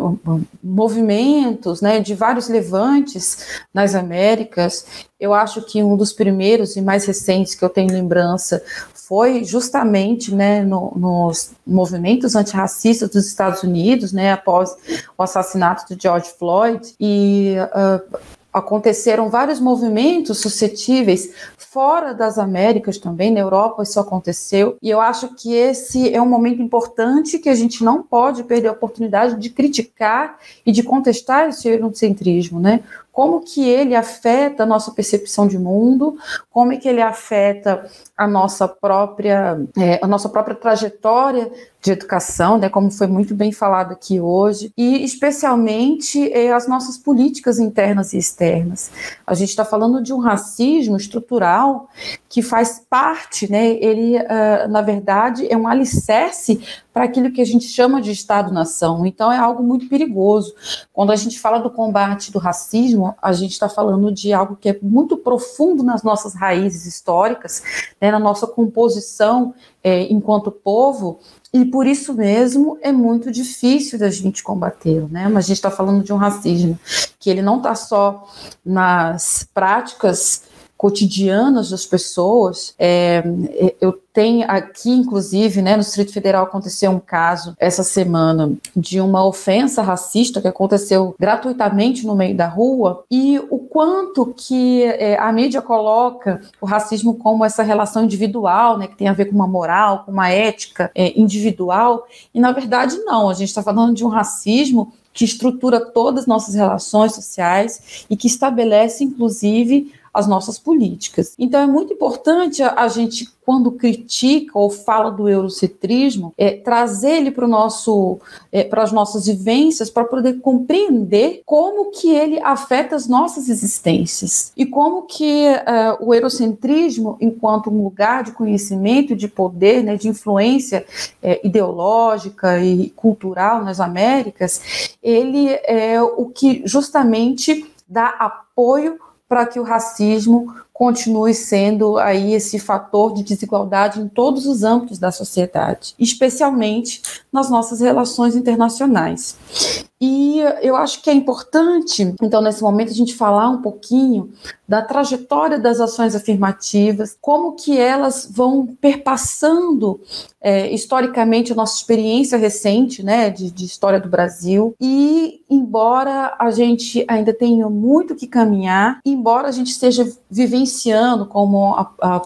movimentos, né, de vários levantes nas Américas. Eu acho que um dos primeiros e mais recentes que eu tenho lembrança foi justamente né, no, nos movimentos antirracistas dos Estados Unidos, né, após o assassinato de George Floyd, e uh, aconteceram vários movimentos suscetíveis fora das Américas também, na Europa isso aconteceu, e eu acho que esse é um momento importante que a gente não pode perder a oportunidade de criticar e de contestar esse eurocentrismo, né? Como que ele afeta a nossa percepção de mundo, como é que ele afeta a nossa própria, é, a nossa própria trajetória de educação, né, como foi muito bem falado aqui hoje, e especialmente é, as nossas políticas internas e externas. A gente está falando de um racismo estrutural que faz parte, né, ele, uh, na verdade, é um alicerce para aquilo que a gente chama de Estado-nação. Então, é algo muito perigoso. Quando a gente fala do combate do racismo, a gente está falando de algo que é muito profundo nas nossas raízes históricas, né, na nossa composição é, enquanto povo, e por isso mesmo é muito difícil da gente combatê-lo, né? Mas a gente está falando de um racismo que ele não está só nas práticas cotidianas das pessoas. É, é, eu tenho aqui, inclusive, né, no Distrito Federal aconteceu um caso essa semana de uma ofensa racista que aconteceu gratuitamente no meio da rua e o quanto que é, a mídia coloca o racismo como essa relação individual, né, que tem a ver com uma moral, com uma ética é, individual e na verdade não. A gente está falando de um racismo que estrutura todas as nossas relações sociais e que estabelece, inclusive, as nossas políticas. Então é muito importante a, gente, quando critica ou fala do eurocentrismo, é, trazer ele para nosso, é, para as nossas vivências, para poder compreender como que ele afeta as nossas existências e como que uh, o eurocentrismo, enquanto um lugar de conhecimento, de poder, né, de influência é, ideológica e cultural nas Américas, ele é o que justamente dá apoio para que o racismo continue sendo aí esse fator de desigualdade em todos os âmbitos da sociedade, especialmente nas nossas relações internacionais. E eu acho que é importante, então, nesse momento, a gente falar um pouquinho da trajetória das ações afirmativas, como que elas vão perpassando é, historicamente a nossa experiência recente, né, de, de história do Brasil. E, embora a gente ainda tenha muito que caminhar, embora a gente esteja vivenciando, como a, a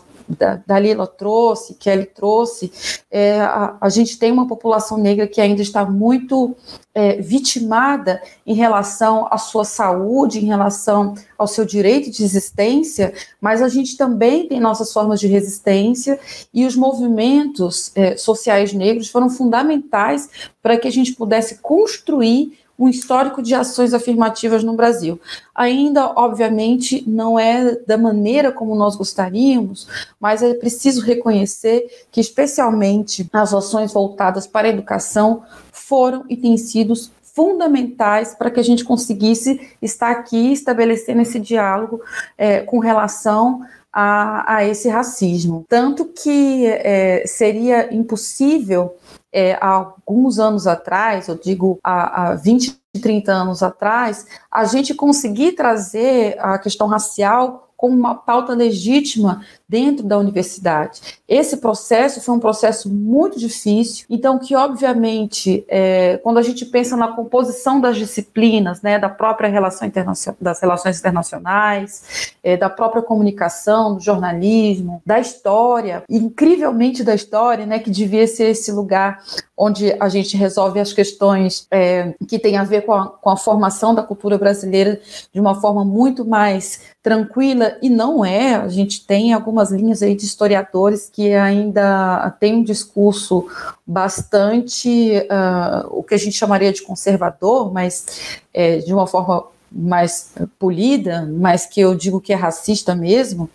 Dalila trouxe, Kelly trouxe, é, a, a, gente tem uma população negra que ainda está muito é, vitimada em relação à sua saúde, em relação ao seu direito de existência, mas a gente também tem nossas formas de resistência e os movimentos é, sociais negros foram fundamentais para que a gente pudesse construir um histórico de ações afirmativas no Brasil. Ainda, obviamente, não é da maneira como nós gostaríamos, mas é preciso reconhecer que, especialmente, as ações voltadas para a educação foram e têm sido fundamentais para que a gente conseguisse estar aqui estabelecendo esse diálogo é, com relação a, a, esse racismo. Tanto que é, seria impossível é, há alguns anos atrás, eu digo há, há 20, 30 anos atrás, a gente conseguir trazer a questão racial como uma pauta legítima dentro da universidade. Esse processo foi um processo muito difícil, então que obviamente é, quando a gente pensa na composição das disciplinas, né, da própria relação das relações internacionais, é, da própria comunicação, do jornalismo, da história, incrivelmente da história, né, que devia ser esse lugar onde a gente resolve as questões é, que têm a ver com a, com a formação da cultura brasileira de uma forma muito mais tranquila, e não é, a gente tem algumas linhas aí de historiadores que ainda têm um discurso bastante, uh, o que a gente chamaria de conservador, mas é, de uma forma mais polida, mas que eu digo que é racista mesmo,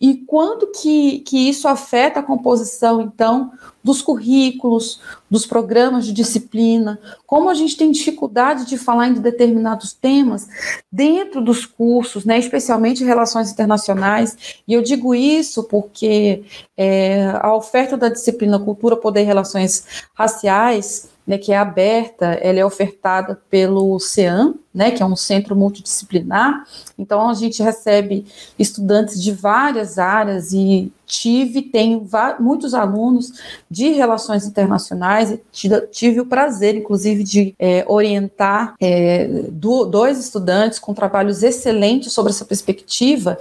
e quanto que, que isso afeta a composição, então, dos currículos, dos programas de disciplina, como a gente tem dificuldade de falar em determinados temas dentro dos cursos, né, especialmente relações internacionais, e eu digo isso porque é, a oferta da disciplina Cultura, Poder e Relações Raciais né, que é aberta, ela é ofertada pelo CEAM, né, que é um centro multidisciplinar. Então a gente recebe estudantes de várias áreas e tive, tenho muitos alunos de relações internacionais tive o prazer, inclusive, de é, orientar é, do, dois estudantes com trabalhos excelentes sobre essa perspectiva.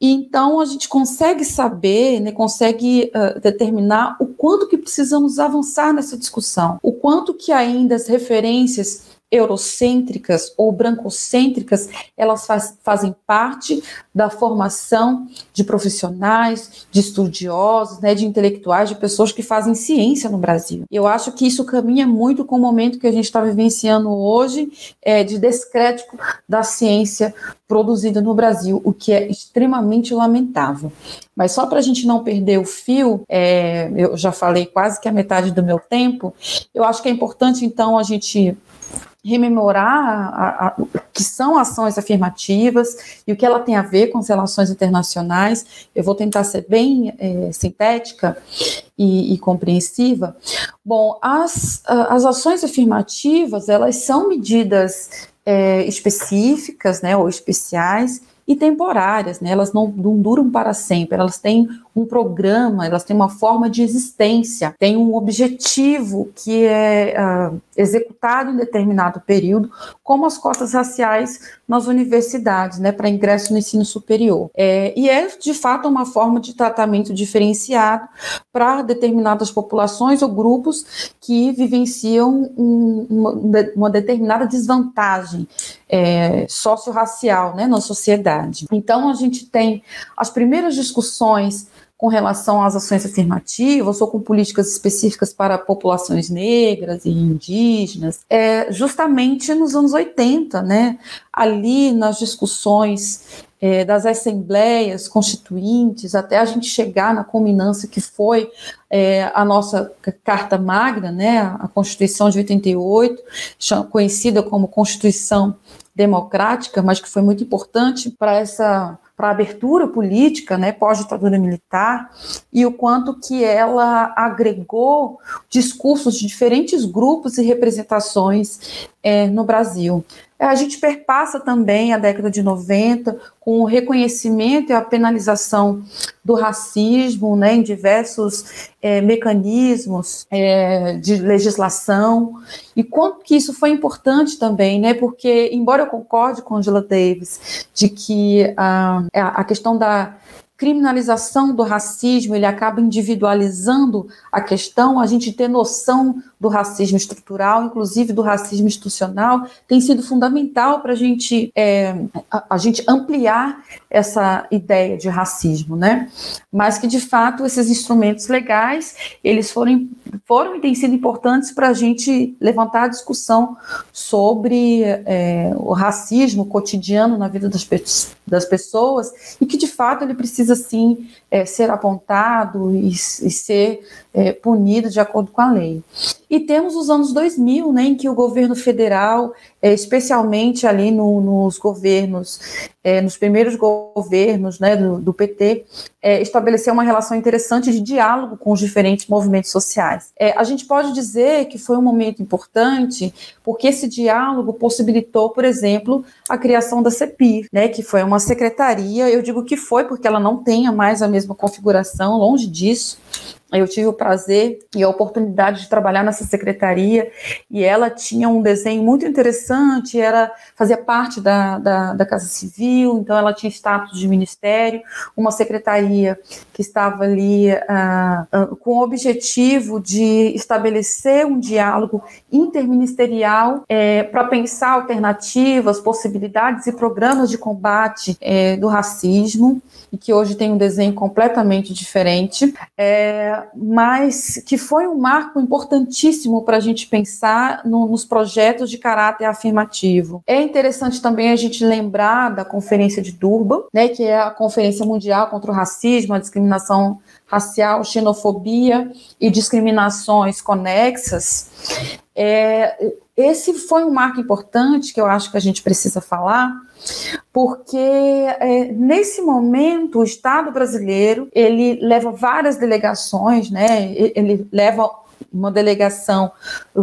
E então a gente consegue saber, né, consegue uh, determinar o quanto que precisamos avançar nessa discussão, o quanto que ainda as referências eurocêntricas ou brancocêntricas, elas faz, fazem parte da formação de profissionais, de estudiosos, né, de intelectuais, de pessoas que fazem ciência no Brasil. Eu acho que isso caminha muito com o momento que a gente está vivenciando hoje é, de descrédito da ciência produzida no Brasil, o que é extremamente lamentável. Mas só para a gente não perder o fio, é, eu já falei quase que a metade do meu tempo, eu acho que é importante então a gente rememorar a, a, o que são ações afirmativas e o que ela tem a ver com as relações internacionais. Eu vou tentar ser bem é, sintética e, e, compreensiva. Bom, as, as ações afirmativas, elas são medidas é, específicas, né, ou especiais, e temporárias, né? elas não, não, duram para sempre, elas têm um programa, elas têm uma forma de existência, têm um objetivo que é uh, executado em determinado período, como as cotas raciais nas universidades, né, para ingresso no ensino superior. É, e é, de fato, uma forma de tratamento diferenciado para determinadas populações ou grupos que vivenciam um, uma, uma, determinada desvantagem é, socio-racial né, na sociedade. Então, a gente tem as primeiras discussões com relação às ações afirmativas ou com políticas específicas para populações negras e indígenas, é justamente nos anos 80, né? Ali nas discussões é, das assembleias constituintes, até a gente chegar na culminância que foi é, a nossa Carta Magna, né? A Constituição de 88, conhecida como Constituição Democrática, mas que foi muito importante para essa para a abertura política, né, pós-ditadura militar, e o quanto que ela agregou discursos de diferentes grupos e representações é, no Brasil. A gente perpassa também a década de 90 com o reconhecimento e a penalização do racismo né, em diversos é, mecanismos é, de legislação. E quanto que isso foi importante também, né, porque, embora eu concorde com Angela Davis de que a, a questão da criminalização do racismo, ele acaba individualizando a questão, a gente ter noção do racismo estrutural, inclusive do racismo institucional, tem sido fundamental para a gente é, a, a, gente ampliar essa ideia de racismo, né? Mas que de fato esses instrumentos legais eles foram foram e têm sido importantes para a gente levantar a discussão sobre é, o racismo cotidiano na vida das, das pessoas e que de fato ele precisa sim é, ser apontado e, e ser é, punido de acordo com a lei. E temos os anos 2000, né, em que o governo federal, é, especialmente ali no, nos governos, é, nos primeiros governos né, do, do PT, é, estabeleceu uma relação interessante de diálogo com os diferentes movimentos sociais. A gente pode dizer que foi um momento importante, porque esse diálogo possibilitou, por exemplo, a criação da CEPIR, né, que foi uma secretaria, eu digo que foi porque ela não tenha mais a mesma configuração, longe disso, eu tive o prazer e a oportunidade de trabalhar nessa secretaria e ela tinha um desenho muito interessante, era fazia parte da, da, da Casa Civil, então ela tinha status de ministério, uma secretaria que estava ali uh, uh, com o objetivo de estabelecer um diálogo interministerial é, para pensar alternativas, possibilidades e programas de combate é, do racismo e que hoje tem um desenho completamente diferente, é, mas que foi um marco importantíssimo para a gente pensar no, nos projetos de caráter afirmativo. É interessante também a gente lembrar da Conferência de Durban, né, que é a Conferência Mundial contra o Racismo, a Discriminação Racial, Xenofobia e Discriminações Conexas. É, esse foi um marco importante que eu acho que a gente precisa falar, porque é, nesse momento o Estado brasileiro ele leva várias delegações, né? Ele leva uma delegação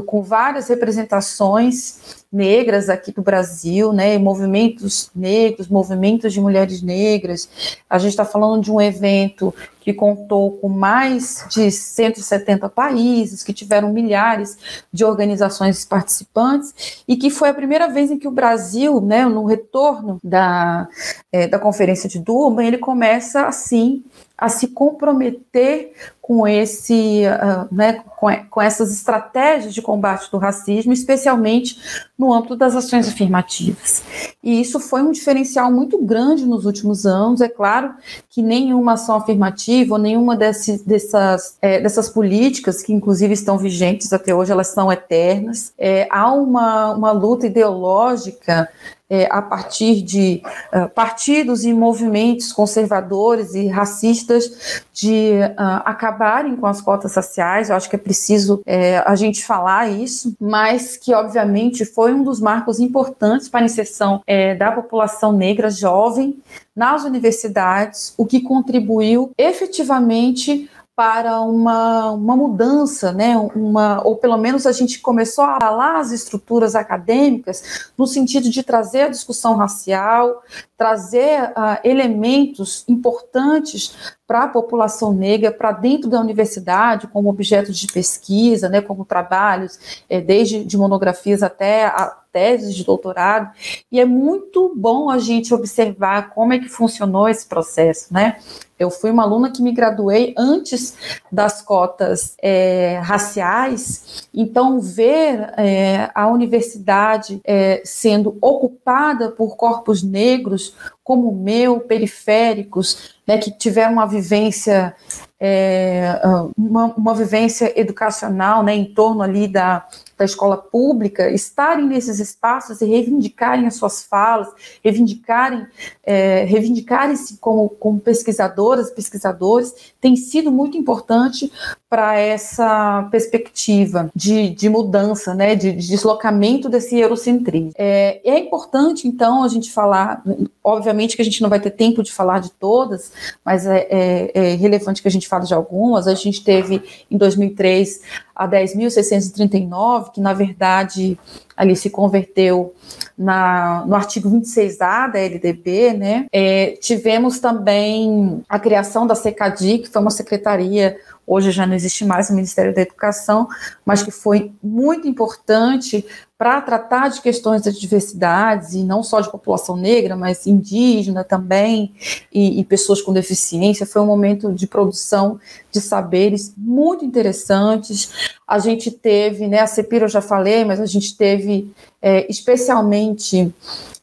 com várias representações negras aqui do Brasil, né, movimentos negros, movimentos de mulheres negras. A gente está falando de um evento que contou com mais de 170 países, que tiveram milhares de organizações participantes, e que foi a primeira vez em que o Brasil, né, no retorno da, é, da Conferência de Durban, ele começa assim a se comprometer com esse, uh, né, com, com, essas estratégias de combate do racismo, especialmente no âmbito das ações afirmativas. E isso foi um diferencial muito grande nos últimos anos. É claro que nenhuma ação afirmativa ou nenhuma desse, dessas, é, dessas políticas, que inclusive estão vigentes até hoje, elas são eternas. É, há uma, uma luta ideológica é, a partir de uh, partidos e movimentos conservadores e racistas de uh, acabarem com as cotas raciais. Eu acho que é preciso é, a gente falar isso, mas que obviamente foi um dos marcos importantes para a inserção é, da população negra jovem nas universidades, o que contribuiu efetivamente para uma, uma mudança, né, uma, ou pelo menos a gente começou a falar as estruturas acadêmicas no sentido de trazer a discussão racial, trazer uh, elementos importantes para a população negra para dentro da universidade, como objeto de pesquisa, né, como trabalhos, é, desde de monografias até a teses de doutorado, e é muito bom a gente observar como é que funcionou esse processo, né? Eu fui uma aluna que me graduei antes das cotas é, raciais, então ver é, a universidade é, sendo ocupada por corpos negros como o meu, periféricos, né, que tiveram uma vivência é, uma, uma, vivência educacional né, em torno ali da, da escola pública, estarem nesses espaços e reivindicarem as suas falas, reivindicarem, é, reivindicarem-se como, como pesquisadoras, pesquisadores, tem sido muito importante para essa perspectiva de, de mudança, né, de, de deslocamento desse eurocentrismo. É, é importante, então, a gente falar, obviamente que a gente não vai ter tempo de falar de todas, mas é, é, é relevante que a gente fale de algumas. A gente teve, em 2003, a 10.639, que, na verdade, ali se converteu na, no artigo 26A da LDB, né? É, tivemos também a criação da SECADI, que foi uma secretaria hoje já não existe mais o Ministério da Educação, mas que foi muito importante para tratar de questões de diversidades, e não só de população negra, mas indígena também, e, e, pessoas com deficiência. Foi um momento de produção de saberes muito interessantes. A gente teve, né, a CEPIR eu já falei, mas a gente teve é, especialmente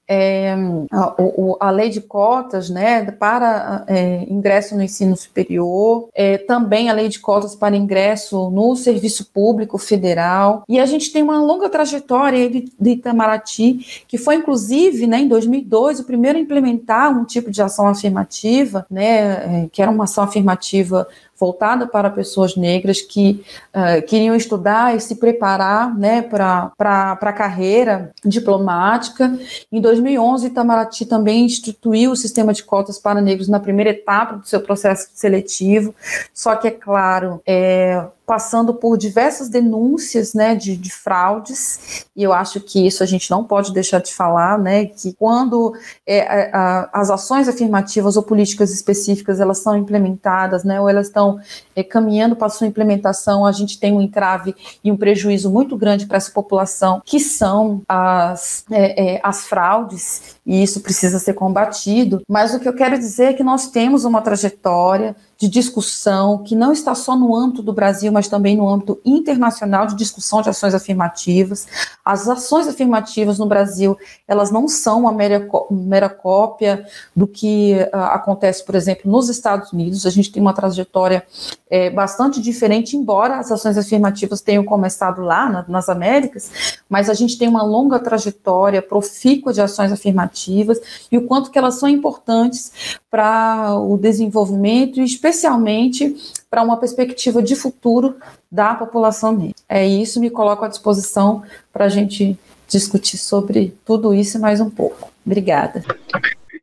é, a, a, lei de cotas né, para é, ingresso no ensino superior, é, também a lei de cotas para ingresso no serviço público federal. E a gente tem uma longa trajetória de, de Itamaraty, que foi inclusive né, em 2002 o primeiro a implementar um tipo de ação afirmativa, né, é, que era uma ação afirmativa voltada para pessoas negras que uh, queriam estudar e se preparar né, para a carreira diplomática. Em 2011, Itamaraty também instituiu o sistema de cotas para negros na primeira etapa do seu processo seletivo, só que, é claro, é, passando por diversas denúncias né, de, de, fraudes, e eu acho que isso a gente não pode deixar de falar, né, que quando é, a, as ações afirmativas ou políticas específicas elas são implementadas, né, ou elas estão é, caminhando para sua implementação, a gente tem um entrave e um prejuízo muito grande para essa população, que são as, é, é, as fraudes, e isso precisa ser combatido, mas o que eu quero dizer é que nós temos uma trajetória de discussão que não está só no âmbito do Brasil, mas também no âmbito internacional de discussão de ações afirmativas. As ações afirmativas no Brasil, elas não são uma mera, mera cópia do que uh, acontece, por exemplo, nos Estados Unidos. A gente tem uma trajetória é, bastante diferente, embora as ações afirmativas tenham começado lá na, nas Américas, mas a gente tem uma longa trajetória profícua de ações afirmativas e o quanto que elas são importantes para o desenvolvimento e especialmente para uma perspectiva de futuro da população negra. É isso, me coloco à disposição para a gente discutir sobre tudo isso e mais um pouco. Obrigada.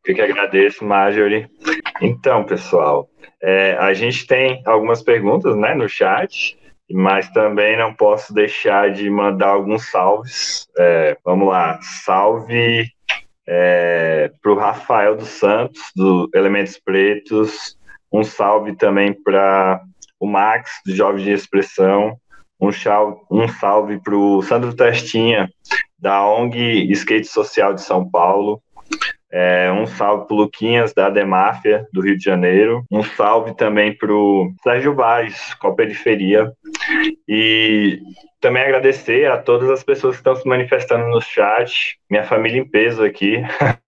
Eu que agradeço, Marjorie. Então, pessoal, é, a gente tem algumas perguntas né, no chat, mas também não posso deixar de mandar alguns salves. É, vamos lá, salve é, para o Rafael dos Santos, do Elementos Pretos, um salve também para o Max, do Jovem de Expressão, um, um salve para o Sandro Testinha, da ONG Skate Social de São Paulo, é, um salve para o Luquinhas, da Demáfia, do Rio de Janeiro. Um salve também para o Sérgio Vaz, com a Periferia. E também agradecer a todas as pessoas que estão se manifestando no chat. Minha família em peso aqui.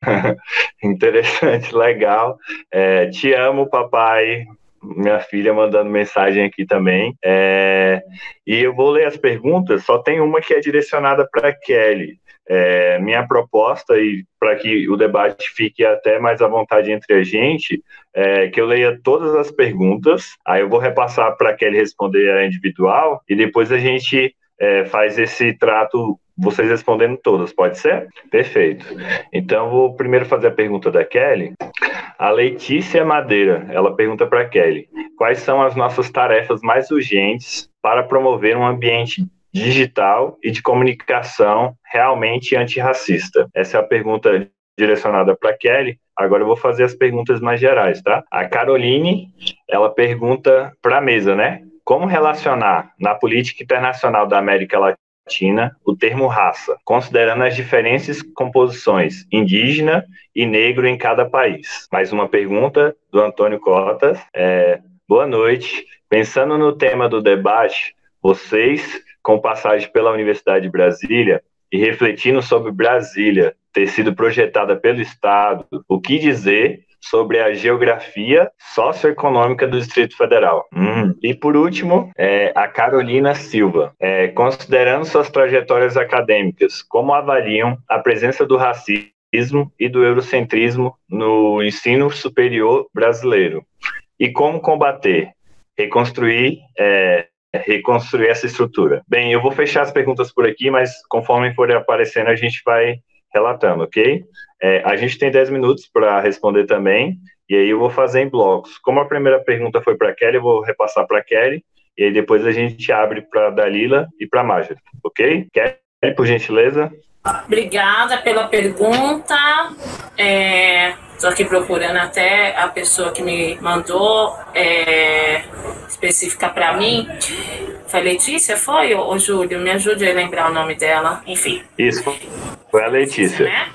Interessante, legal. É, te amo, papai minha filha mandando mensagem aqui também. É, e eu vou ler as perguntas, só tem uma que é direcionada para Kelly. É, minha proposta, e para que o debate fique até mais à vontade entre a gente, é que eu leia todas as perguntas, aí eu vou repassar para Kelly responder a individual, e depois a gente é, faz esse trato, vocês respondendo todas, pode ser? Perfeito. Então, vou primeiro fazer a pergunta da Kelly. A Letícia Madeira, ela pergunta para Kelly: quais são as nossas tarefas mais urgentes para promover um ambiente digital e de comunicação realmente antirracista? Essa é a pergunta direcionada para Kelly. Agora eu vou fazer as perguntas mais gerais, tá? A Caroline, ela pergunta para a mesa, né? Como relacionar na política internacional da América Latina o termo raça, considerando as diferentes composições indígena e negro em cada país? Mais uma pergunta do Antônio Cotas. É, boa noite. Pensando no tema do debate, vocês com passagem pela Universidade de Brasília e refletindo sobre Brasília ter sido projetada pelo Estado, o que dizer sobre a geografia socioeconômica do Distrito Federal. Hum. E por último, é, a Carolina Silva. É, considerando suas trajetórias acadêmicas, como avaliam a presença do racismo e do eurocentrismo no ensino superior brasileiro? E como combater? Reconstruir é, reconstruir essa estrutura. Bem, eu vou fechar as perguntas por aqui, mas conforme forem aparecendo, a gente vai relatando, ok? É, a gente tem 10 minutos para responder também, e aí eu vou fazer em blocos. Como a primeira pergunta foi para Kelly, eu vou repassar para Kelly, e aí depois a gente abre para Dalila e para Mágia, ok? Kelly, por gentileza. Obrigada pela pergunta. Estou aqui procurando até a pessoa que me mandou é, específica para mim. Foi Letícia? Foi, ô, ô Júlio? Me ajude a lembrar o nome dela. Enfim. Isso, foi a Letícia. Né?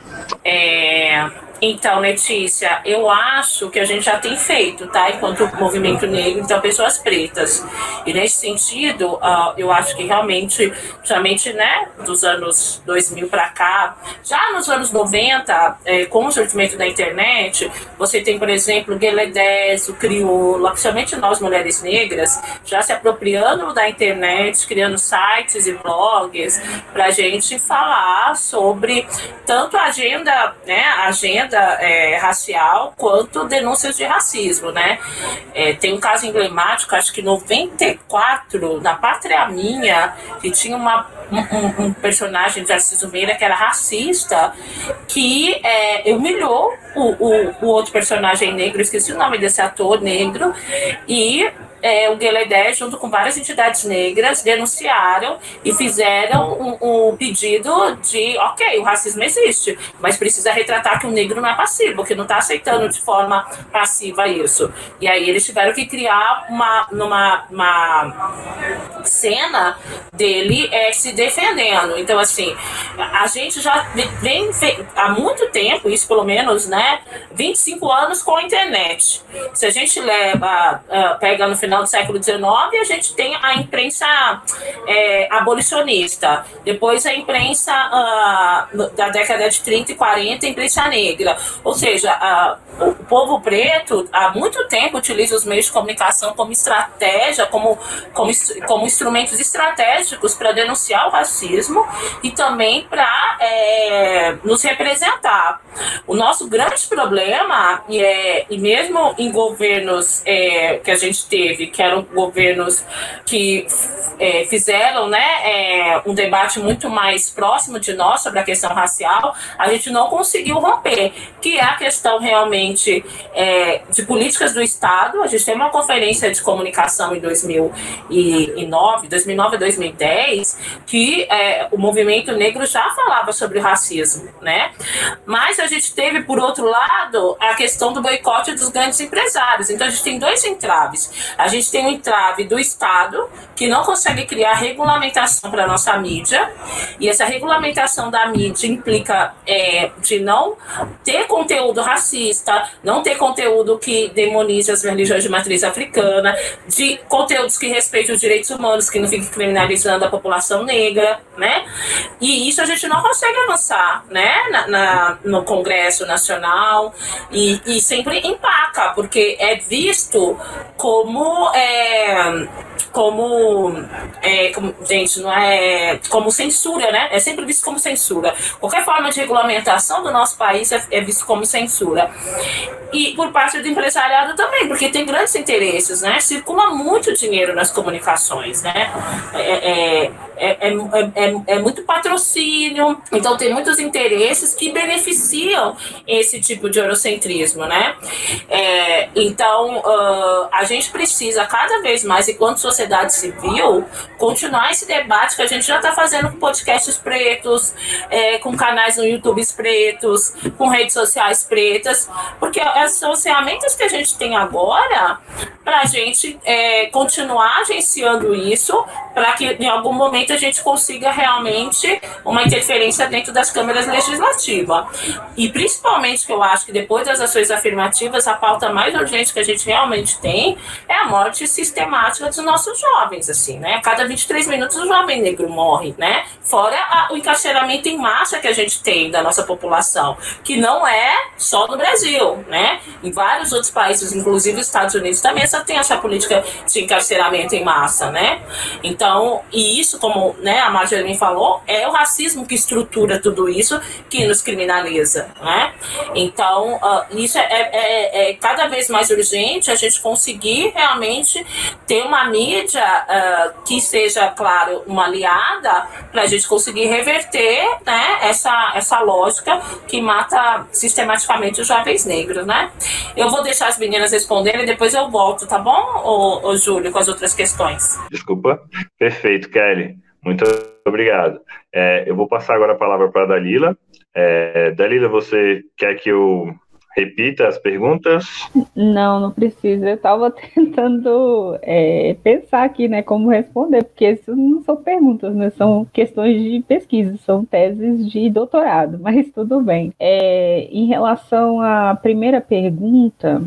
É, então, Letícia, eu acho que a gente já tem feito, tá? Enquanto movimento negro, então pessoas pretas. E nesse sentido, uh, eu acho que realmente, principalmente, né, dos anos 2000 para cá, já nos anos 90, é, com o surgimento da internet, você tem, por exemplo, Gueledés, o Crioula, principalmente nós mulheres negras, já se apropriando da internet, criando sites e blogs para gente falar sobre tanto a agenda, né, a agenda é, racial quanto denúncias de racismo, né? É, tem um caso emblemático, acho que 94, na Pátria Minha, que tinha uma, um, um personagem de Arciso Meira que era racista, que é, humilhou o, o, o outro personagem negro, esqueci o nome desse ator negro, e é, o Gueledé, junto com várias entidades negras, denunciaram e fizeram um, um, pedido de, ok, o racismo existe, mas precisa retratar que o negro não é passivo, que não está aceitando de forma passiva isso. E aí eles tiveram que criar uma, numa, uma cena dele é, se defendendo. Então, assim, a gente já vem há muito tempo, isso pelo menos, né? 25 anos com a internet. Se a gente leva, uh, pega no final do século XIX, a gente tem a imprensa é, abolicionista. Depois a imprensa uh, da década de 30 e 40, a imprensa negra. Ou seja, o povo preto há muito tempo utiliza os meios de comunicação como estratégia, como, como, como instrumentos estratégicos para denunciar o racismo e também para é, nos representar. O nosso grande problema, é, e mesmo em governos é, que a gente teve, que eram governos que é, fizeram né, é, um debate muito mais próximo de nós sobre a questão racial, a gente não conseguiu romper, que é a questão realmente é, de políticas do Estado. A gente tem uma conferência de comunicação em 2009, 2009 a 2010, que é, o movimento negro já falava sobre o racismo, né? Mas a gente teve, por outro lado, a questão do boicote dos grandes empresários. Então a gente tem dois entraves. A gente tem o entrave do Estado, que não consegue criar regulamentação para a nossa mídia, e essa regulamentação da mídia implica é, de não ter conteúdo racista, não ter conteúdo que demonize as religiões de matriz africana, de conteúdos que respeitem os direitos humanos, que não fiquem criminalizando a população negra, né? E isso a gente não consegue avançar, né? Na, na no Congresso Nacional e, e, sempre empaca, porque é visto como é, como, é, como, gente, não é como censura, né? É sempre visto como censura. Qualquer forma de regulamentação do nosso país é, é visto como censura. E por parte do empresariado também, porque tem grandes interesses, né? Circula muito dinheiro nas comunicações, né? É, é, é, é, é, muito patrocínio, então tem muitos interesses que beneficiam esse tipo de eurocentrismo, né? então uh, a gente precisa cada vez mais, enquanto sociedade civil, continuar esse debate que a gente já está fazendo com podcasts pretos, com canais no YouTube pretos, com redes sociais pretas, porque são as ferramentas que a gente tem agora para a gente é, continuar agenciando isso, para que em algum momento a gente consiga realmente uma interferência dentro das câmeras legislativas. E principalmente que eu acho que depois das ações afirmativas, a pauta mais urgente que a gente realmente tem é a morte sistemática dos nossos jovens, assim, né? A cada 23 minutos o jovem negro morre, né? Fora a, o encarceramento em massa que a gente tem da nossa população, que não é só no Brasil, né? Em vários outros países, inclusive os Estados Unidos, também essa, tem essa política de encarceramento em massa, né? Então, e isso, como né, a Marjorie falou, é o racismo que estrutura tudo isso, que nos criminaliza, né? Então, uh, isso é, é, é, é, cada vez mais urgente a gente conseguir realmente ter uma mídia uh, que seja, claro, uma aliada para a gente conseguir reverter né, essa, essa lógica que mata sistematicamente os jovens negros, né? Eu vou deixar as meninas responderem e depois eu volto, tá bom, ô, ô Júlio, com as outras questões? Desculpa. Perfeito, Kelly. Muito obrigado. É, eu vou passar agora a palavra para a Dalila. É, Dalila, você quer que eu repita as perguntas? Não, não precisa. Eu estava tentando é, pensar aqui, né, como responder, porque isso não são perguntas, né, são questões de pesquisa, são teses de doutorado, mas tudo bem. É, em relação à primeira pergunta,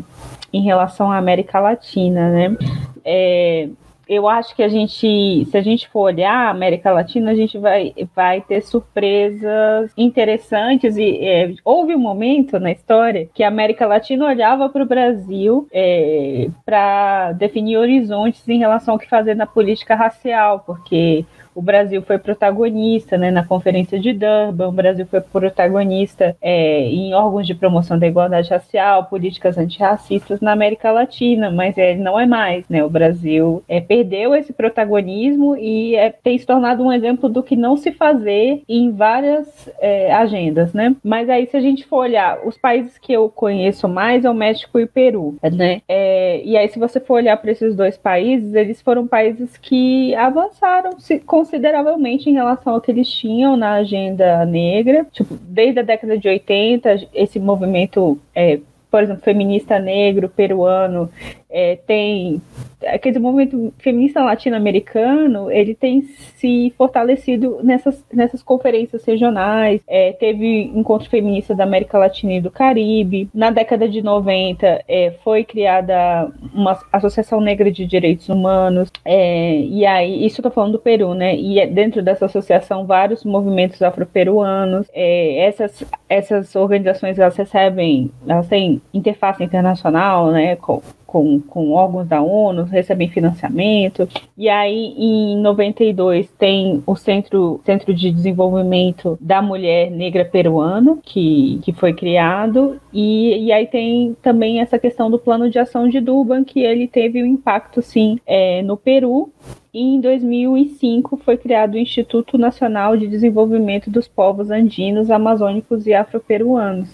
em relação à América Latina, né, é, eu acho que a gente, se a gente for olhar a América Latina, a gente vai, vai ter surpresas interessantes. E é, houve um momento na história que a América Latina olhava para o Brasil é, para definir horizontes em relação ao que fazer na política racial, porque o Brasil foi protagonista né, na Conferência de Durban, o Brasil foi protagonista é, em órgãos de promoção da igualdade racial, políticas antirracistas na América Latina, mas ele não é mais. Né? O Brasil é, perdeu esse protagonismo e é, tem se tornado um exemplo do que não se fazer em várias é, agendas. Né? Mas aí, se a gente for olhar, os países que eu conheço mais é o México e o Peru. Né? É, e aí, se você for olhar para esses dois países, eles foram países que avançaram se, com consideravelmente em relação ao que eles tinham na agenda negra. Tipo, desde a década de 80, esse movimento, é, por exemplo, feminista negro, peruano, é, tem aquele movimento feminista latino-americano, ele tem se fortalecido nessas, nessas conferências regionais, é, teve encontro feminista da América Latina e do Caribe. Na década de 90 é, foi criada uma Associação Negra de Direitos Humanos, é, e aí, isso eu tô falando do Peru, né? E é dentro dessa associação, vários movimentos afro-peruanos, é, essas, essas organizações elas recebem, elas têm interface internacional, né? Com, com, com órgãos da ONU, recebem financiamento. E aí, em 92, tem o Centro, Centro de Desenvolvimento da Mulher Negra Peruano, que, que foi criado. E, e aí tem também essa questão do Plano de Ação de Durban, que ele teve um impacto, sim, é, no Peru, e em 2005 foi criado o Instituto Nacional de Desenvolvimento dos Povos Andinos, Amazônicos e Afroperuanos.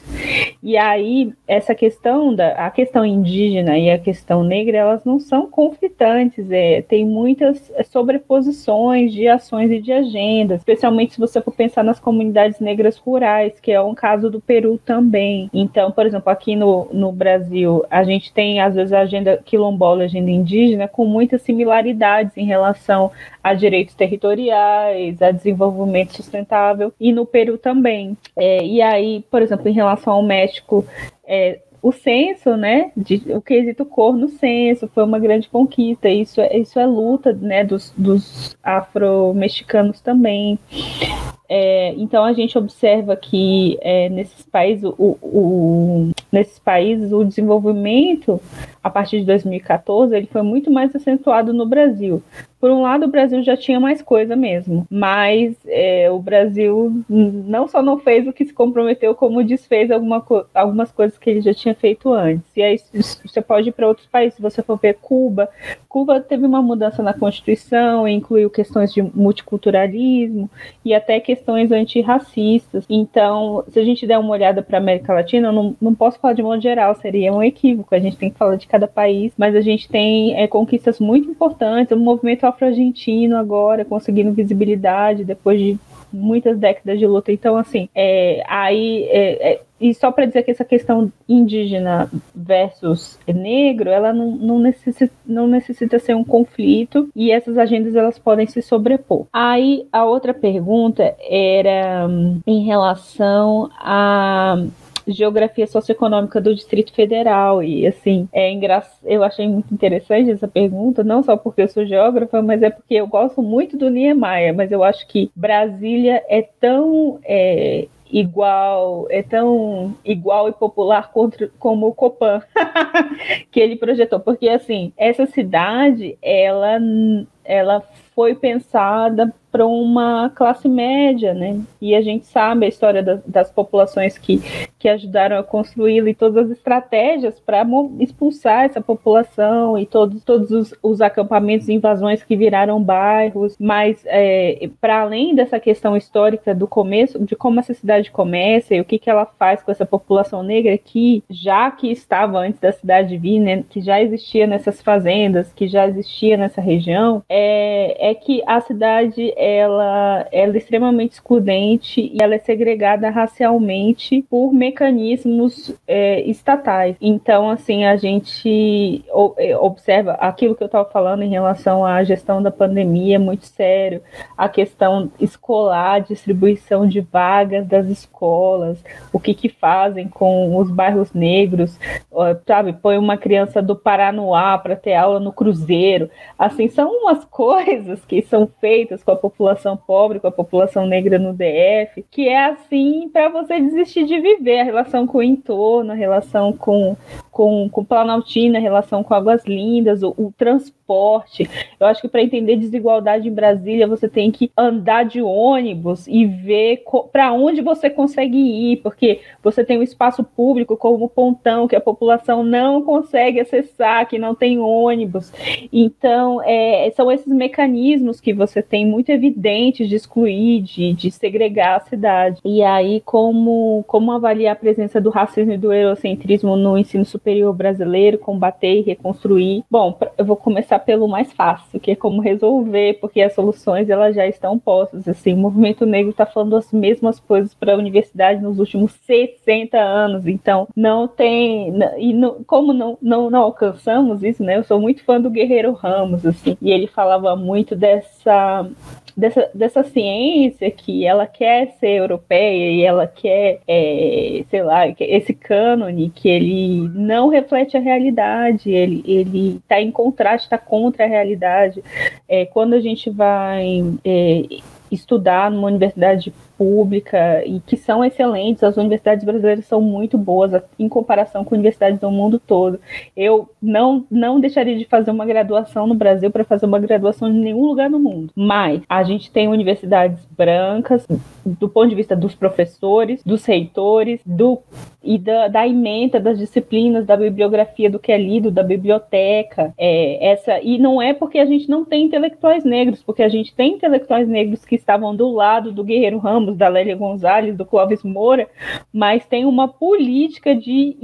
E aí essa questão da a questão indígena e a questão negra, elas não são conflitantes, é, tem muitas sobreposições de ações e de agendas, especialmente se você for pensar nas comunidades negras rurais, que é um caso do Peru também. Então, por exemplo, aqui no, no Brasil, a gente tem às vezes a agenda quilombola, a agenda indígena, com muitas similaridades em relação relação a direitos territoriais, a desenvolvimento sustentável, e no Peru também. É, e aí, por exemplo, em relação ao México, é, o censo, né, de, o quesito cor no censo foi uma grande conquista. Isso, é, isso é luta, né, dos, dos afro-mexicanos também. É, então a gente observa que é, nesses países o, o, nesses países o desenvolvimento a partir de 2014 ele foi muito mais acentuado no Brasil. Por um lado, o Brasil já tinha mais coisa mesmo, mas é, o Brasil não só não fez o que se comprometeu, como desfez alguma algumas coisas que ele já tinha feito antes. E aí você pode ir para outros países, se você for ver Cuba, Cuba teve uma mudança na Constituição, incluiu questões de multiculturalismo e até questões antirracistas. Então, se a gente der uma olhada para a América Latina, eu não, não posso falar de modo geral, seria um equívoco, a gente tem que falar de cada país, mas a gente tem é, conquistas muito importantes, o movimento afro-argentino agora conseguindo visibilidade depois de muitas décadas de luta. Então, assim, é, aí. É, é, e só para dizer que essa questão indígena versus negro, ela não, não, necessita, não necessita ser um conflito e essas agendas elas podem se sobrepor. Aí a outra pergunta era hum, em relação a geografia socioeconômica do Distrito Federal. E assim, é engra... eu achei muito interessante essa pergunta, não só porque eu sou geógrafa, mas é porque eu gosto muito do Niemeyer, mas eu acho que Brasília é tão é, igual, é tão igual e popular contra, como o Copan que ele projetou, porque assim, essa cidade, ela ela foi pensada para uma classe média, né? E a gente sabe a história das, das populações que, que ajudaram a construí-lo e todas as estratégias para expulsar essa população e todos, todos os, os acampamentos e invasões que viraram bairros. Mas, é, para além dessa questão histórica do começo, de como essa cidade começa e o que, que ela faz com essa população negra que já que estava antes da cidade vir, né, que já existia nessas fazendas, que já existia nessa região, é, é que a cidade ela, ela é extremamente excludente e ela é segregada racialmente por mecanismos é, estatais. Então, assim, a gente é, observa aquilo que eu estava falando em relação à gestão da pandemia, é muito sério, a questão escolar, distribuição de vagas das escolas, o que, que fazem com os bairros negros, sabe? Põe uma criança do Paranoá para ter aula no Cruzeiro. Assim, são umas coisas que são feitas com a população pobre, com a população negra no DF, que é assim para você desistir de viver a relação com o entorno, a relação com, com, com Planaltina, a relação com Águas Lindas, o, o transporte. Eu acho que para entender desigualdade em Brasília, você tem que andar de ônibus e ver para onde você consegue ir, porque você tem um espaço público como pontão que a população não consegue acessar, que não tem ônibus. Então, é, são esses mecanismos que você tem muito evidentes de excluir, de, de segregar a cidade. E aí, como, como avaliar a presença do racismo e do eurocentrismo no ensino superior brasileiro, combater e reconstruir? Bom, eu vou começar pelo mais fácil, que é como resolver, porque as soluções elas já estão postas. Assim, o movimento negro está falando as mesmas coisas para a universidade nos últimos 60 anos, então não tem. E não, como não, não, não alcançamos isso, né? Eu sou muito fã do Guerreiro Ramos, assim, e ele falava muito dessa dessa, dessa ciência que ela quer ser europeia e ela quer, é, sei lá, esse cânone que ele não reflete a realidade, ele ele está em contraste, está contra a realidade. É, quando a gente vai é, estudar numa universidade pública e que são excelentes. As universidades brasileiras são muito boas em comparação com universidades do mundo todo. Eu não, não deixaria de fazer uma graduação no Brasil para fazer uma graduação em nenhum lugar no mundo. Mas a gente tem universidades brancas, do ponto de vista dos professores, dos reitores, do e da, da ementa das disciplinas, da bibliografia do que é lido, da biblioteca. É, essa E não é porque a gente não tem intelectuais negros, porque a gente tem intelectuais negros que estavam do lado do Guerreiro Ramos Da Lélia Gonzalez, do Clóvis Moura, mas tem uma política de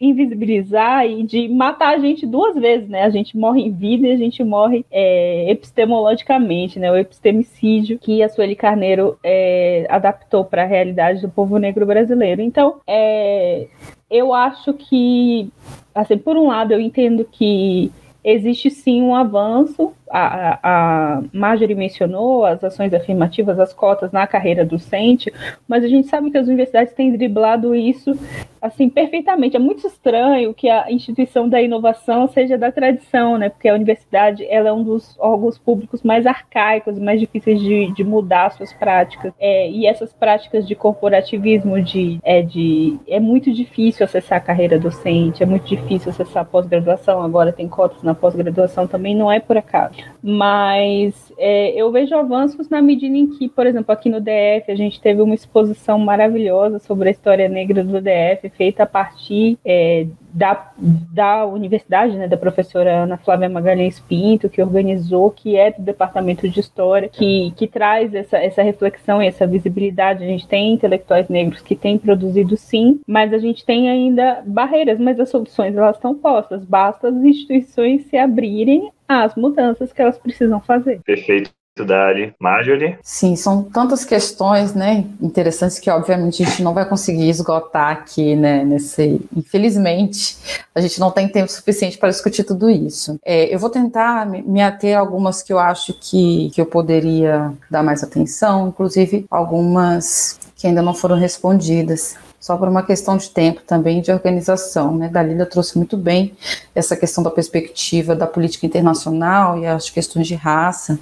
invisibilizar e de matar a gente duas vezes, né? A gente morre em vida e a gente morre é, epistemologicamente, né? O epistemicídio que a Sueli Carneiro é, adaptou para a realidade do povo negro brasileiro. Então, é, eu acho que, assim, por um lado, eu entendo que existe sim um avanço. A, a Marjorie mencionou as ações afirmativas, as cotas na carreira docente, mas a gente sabe que as universidades têm driblado isso assim perfeitamente. É muito estranho que a instituição da inovação seja da tradição, né? Porque a universidade ela é um dos órgãos públicos mais arcaicos, mais difíceis de, de mudar suas práticas. É, e essas práticas de corporativismo, de é, de é muito difícil acessar a carreira docente, é muito difícil acessar a pós-graduação. Agora tem cotas na pós-graduação também, não é por acaso mas é, eu vejo avanços na medida em que, por exemplo, aqui no DF a gente teve uma exposição maravilhosa sobre a história negra do DF, feita a partir é, da, da universidade, né, da professora Ana Flávia Magalhães Pinto, que organizou, que é do Departamento de História, que, que traz essa, essa reflexão e essa visibilidade. A gente tem intelectuais negros que têm produzido sim, mas a gente tem ainda barreiras, mas as soluções elas estão postas, basta as instituições se abrirem às mudanças que elas precisam fazer. Perfeito. Dali. Marjorie? Sim, são tantas questões, né, interessantes que obviamente a gente não vai conseguir esgotar aqui, né, nesse, infelizmente, a gente não tem tempo suficiente para discutir tudo isso. É, eu vou tentar me ater a algumas que eu acho que, que eu poderia dar mais atenção, inclusive algumas que ainda não foram respondidas só por uma questão de tempo também de organização. Né? Dalila trouxe muito bem essa questão da perspectiva da política internacional e as questões de raça.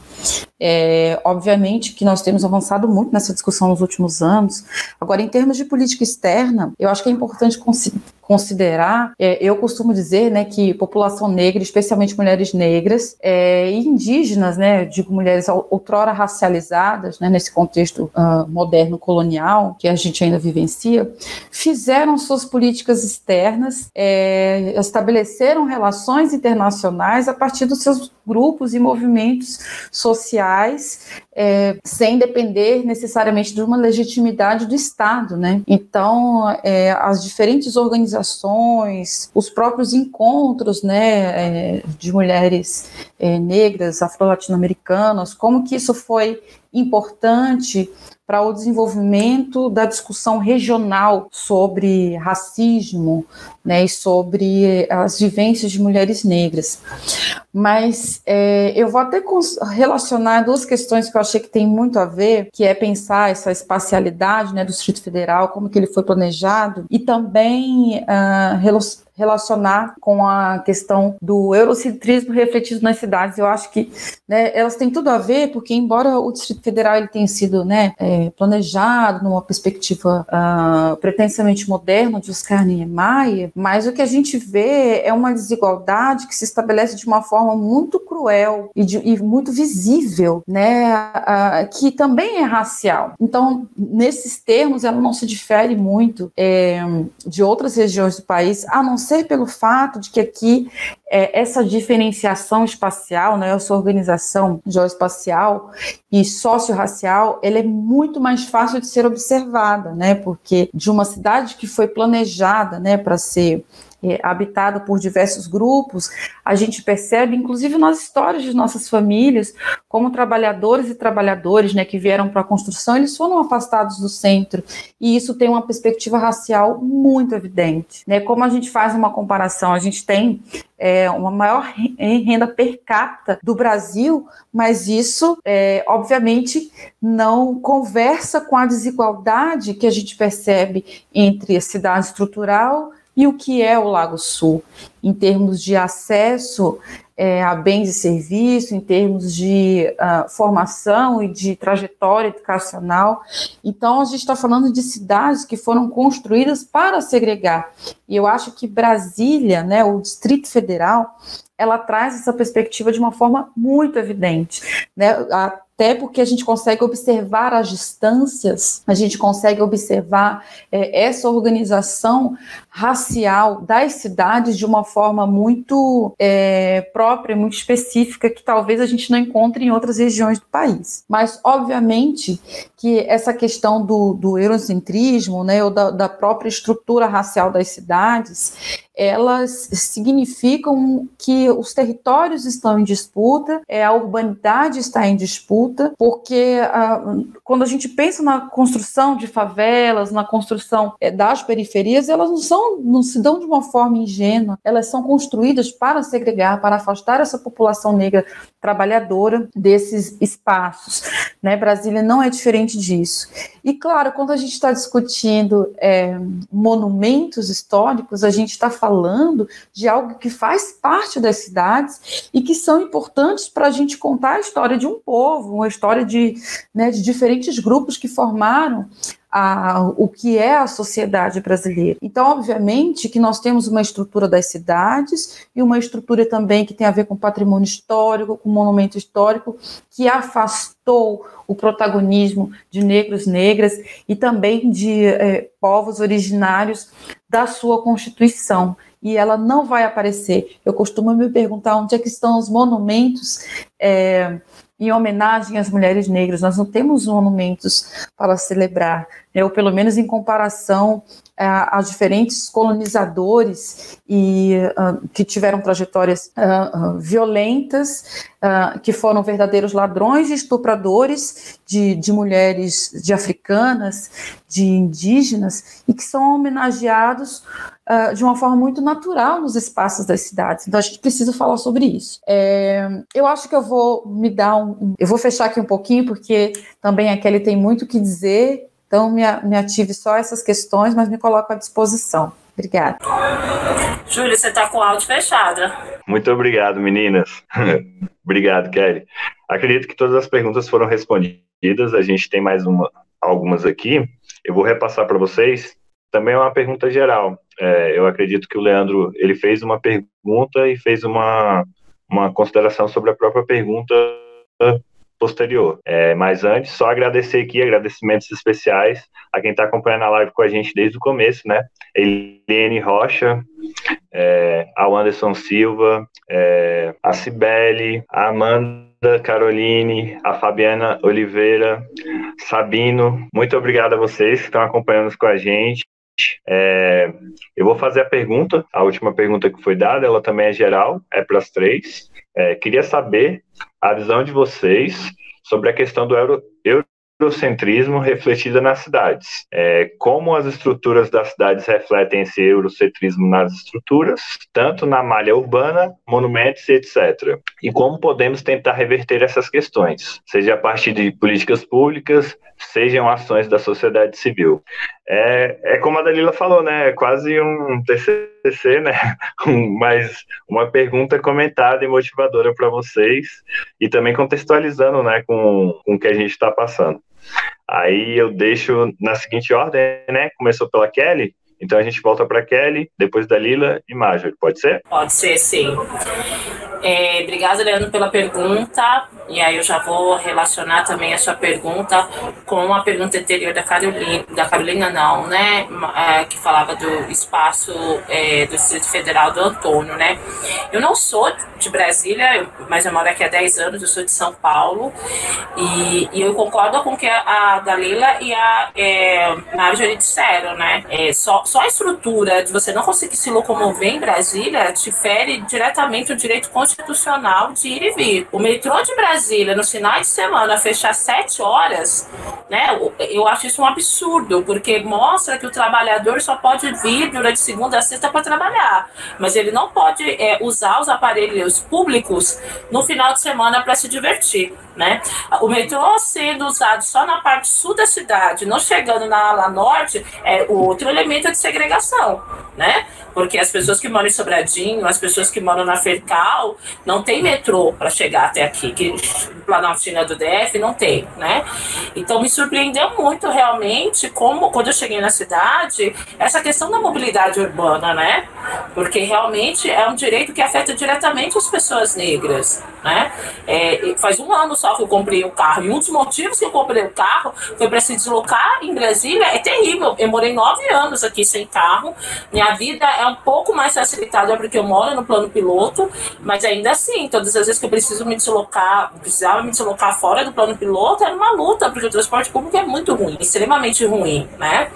É, obviamente que nós temos avançado muito nessa discussão nos últimos anos. Agora, em termos de política externa, eu acho que é importante considerar, é, eu costumo dizer, né, que população negra, especialmente mulheres negras é, e indígenas, né, digo mulheres outrora racializadas, né, nesse contexto uh, moderno colonial que a gente ainda vivencia, fizeram suas políticas externas, é, estabeleceram relações internacionais a partir dos seus grupos e movimentos sociais, é, sem depender necessariamente de uma legitimidade do Estado, né? Então, é, as diferentes organizações, os próprios encontros, né, é, de mulheres é, negras, afro-latino-americanas, como que isso foi importante para o desenvolvimento da discussão regional sobre racismo né, e sobre as vivências de mulheres negras. Mas é, eu vou até relacionar duas questões que eu achei que tem muito a ver, que é pensar essa espacialidade né, do Distrito Federal, como que ele foi planejado, e também uh, relacionar com a questão do eurocentrismo refletido nas cidades. Eu acho que né, elas têm tudo a ver, porque embora o Distrito Federal ele tenha sido né, é, planejado numa perspectiva uh, pretensamente moderna de Oscar Niemeyer, mas o que a gente vê é uma desigualdade que se estabelece de uma forma muito cruel e, de, e muito visível, né, que também é racial. Então, nesses termos, ela não se difere muito é, de outras regiões do país, a não ser pelo fato de que aqui é, essa diferenciação espacial, né, essa organização geoespacial e socio-racial, ela é muito mais fácil de ser observada, né, porque de uma cidade que foi planejada, né, para ser é, habitada por diversos grupos, a gente percebe, inclusive nas histórias de nossas famílias, como trabalhadores e trabalhadores né, que vieram para a construção, eles foram afastados do centro, e isso tem uma perspectiva racial muito evidente. Né? Como a gente faz uma comparação, a gente tem é, uma maior renda per capita do Brasil, mas isso, é, obviamente, não conversa com a desigualdade que a gente percebe entre a cidade estrutural e o que é o Lago Sul, em termos de acesso é, a bens e serviços, em termos de uh, formação e de trajetória educacional. Então, a gente está falando de cidades que foram construídas para segregar. E eu acho que Brasília, né, o Distrito Federal, ela traz essa perspectiva de uma forma muito evidente. Né? A até porque a gente consegue observar as distâncias, a gente consegue observar é, essa organização racial das cidades de uma forma muito é, própria, muito específica, que talvez a gente não encontre em outras regiões do país. Mas, obviamente, que essa questão do, do eurocentrismo, né, ou da, da própria estrutura racial das cidades, elas significam que os territórios estão em disputa, é, a urbanidade está em disputa, porque ah, quando a gente pensa na construção de favelas, na construção é, das periferias, elas não são, não se dão de uma forma ingênua, elas são construídas para segregar, para afastar essa população negra trabalhadora desses espaços. Né? Brasília não é diferente disso. E claro, quando a gente está discutindo é, monumentos históricos, a gente está falando de algo que faz parte das cidades e que são importantes para a gente contar a história de um povo, uma história de, né, de diferentes grupos que formaram a, o que é a sociedade brasileira. Então, obviamente, que nós temos uma estrutura das cidades e uma estrutura também que tem a ver com patrimônio histórico, com monumento histórico, que afastou o protagonismo de negros, negras e também de é, povos originários da sua constituição e ela não vai aparecer. Eu costumo me perguntar onde é que estão os monumentos é, em homenagem às mulheres negras. Nós não temos monumentos para celebrar, né? ou pelo menos em comparação a, a diferentes colonizadores e uh, que tiveram trajetórias uh, uh, violentas, que foram verdadeiros ladrões e estupradores de, de mulheres de africanas, de indígenas e que são homenageados de uma forma muito natural nos espaços das cidades. Então a gente precisa falar sobre isso. É, eu acho que eu vou me dar um, eu vou fechar aqui um pouquinho porque também a Kelly tem muito o que dizer então, me, me ative só essas questões, mas me coloco à disposição. Obrigada. Júlia, você está com o áudio fechado. Muito obrigado, meninas. obrigado, Kelly. Acredito que todas as perguntas foram respondidas. A gente tem mais uma, algumas aqui. Eu vou repassar para vocês. Também é uma pergunta geral. É, eu acredito que o Leandro ele fez uma pergunta e fez uma, uma consideração sobre a própria pergunta posterior. É, mas antes, só agradecer aqui, agradecimentos especiais a quem está acompanhando a live com a gente desde o começo, né? Eliane Rocha, é, ao Anderson Silva, é, a Cibele, a Amanda Caroline, a Fabiana Oliveira, Sabino, muito obrigado a vocês que estão acompanhando com a gente. É, eu vou fazer a pergunta, a última pergunta que foi dada, ela também é geral, é para as três. É, queria saber a visão de vocês sobre a questão do euro, eurocentrismo refletida nas cidades. É, como as estruturas das cidades refletem esse eurocentrismo nas estruturas, tanto na malha urbana, monumentos e etc. E como podemos tentar reverter essas questões, seja a partir de políticas públicas, sejam ações da sociedade civil. É, é como a Dalila falou, né? É quase um TCC, né? Mas uma pergunta comentada e motivadora para vocês e também contextualizando, né, com, com o que a gente está passando. Aí eu deixo na seguinte ordem, né? Começou pela Kelly, então a gente volta para Kelly, depois da Lila e Marjorie, pode ser? Pode ser, sim. É, obrigada, Leandro, pela pergunta. E aí eu já vou relacionar também a sua pergunta com a pergunta anterior da Carolina, da Carolina não, né? É, que falava do espaço é, do Distrito Federal do Antônio, né? Eu não sou de Brasília, mas eu moro aqui há 10 anos, eu sou de São Paulo. E, e eu concordo com o que a, Dalila e a é, Marjorie disseram, né? É, só, só a estrutura de você não conseguir se locomover em Brasília te fere diretamente o direito constitucional de ir e vir. O metrô de Brasília nos finais de semana, fechar sete horas, né? Eu acho isso um absurdo, porque mostra que o trabalhador só pode vir durante segunda a sexta para trabalhar, mas ele não pode é, usar os aparelhos públicos no final de semana para se divertir. Né? O metrô sendo usado só na parte sul da cidade, não chegando na ala norte, é outro elemento de segregação, né? Porque as pessoas que moram em Sobradinho, as pessoas que moram na Fercal, não tem metrô para chegar até aqui, que Planaltina do DF não tem, né? Então me surpreendeu muito realmente como quando eu cheguei na cidade, essa questão da mobilidade urbana, né? Porque realmente é um direito que afeta diretamente as pessoas negras, né? É, faz um ano só que eu comprei o carro. E um dos motivos que eu comprei o carro foi para se deslocar em Brasília. É terrível. Eu morei nove anos aqui sem carro. Minha vida é um pouco mais facilitada porque eu moro no plano piloto, mas ainda assim, todas as vezes que eu preciso me deslocar, precisava me deslocar fora do plano piloto, era uma luta, porque o transporte público é muito ruim, extremamente ruim, né?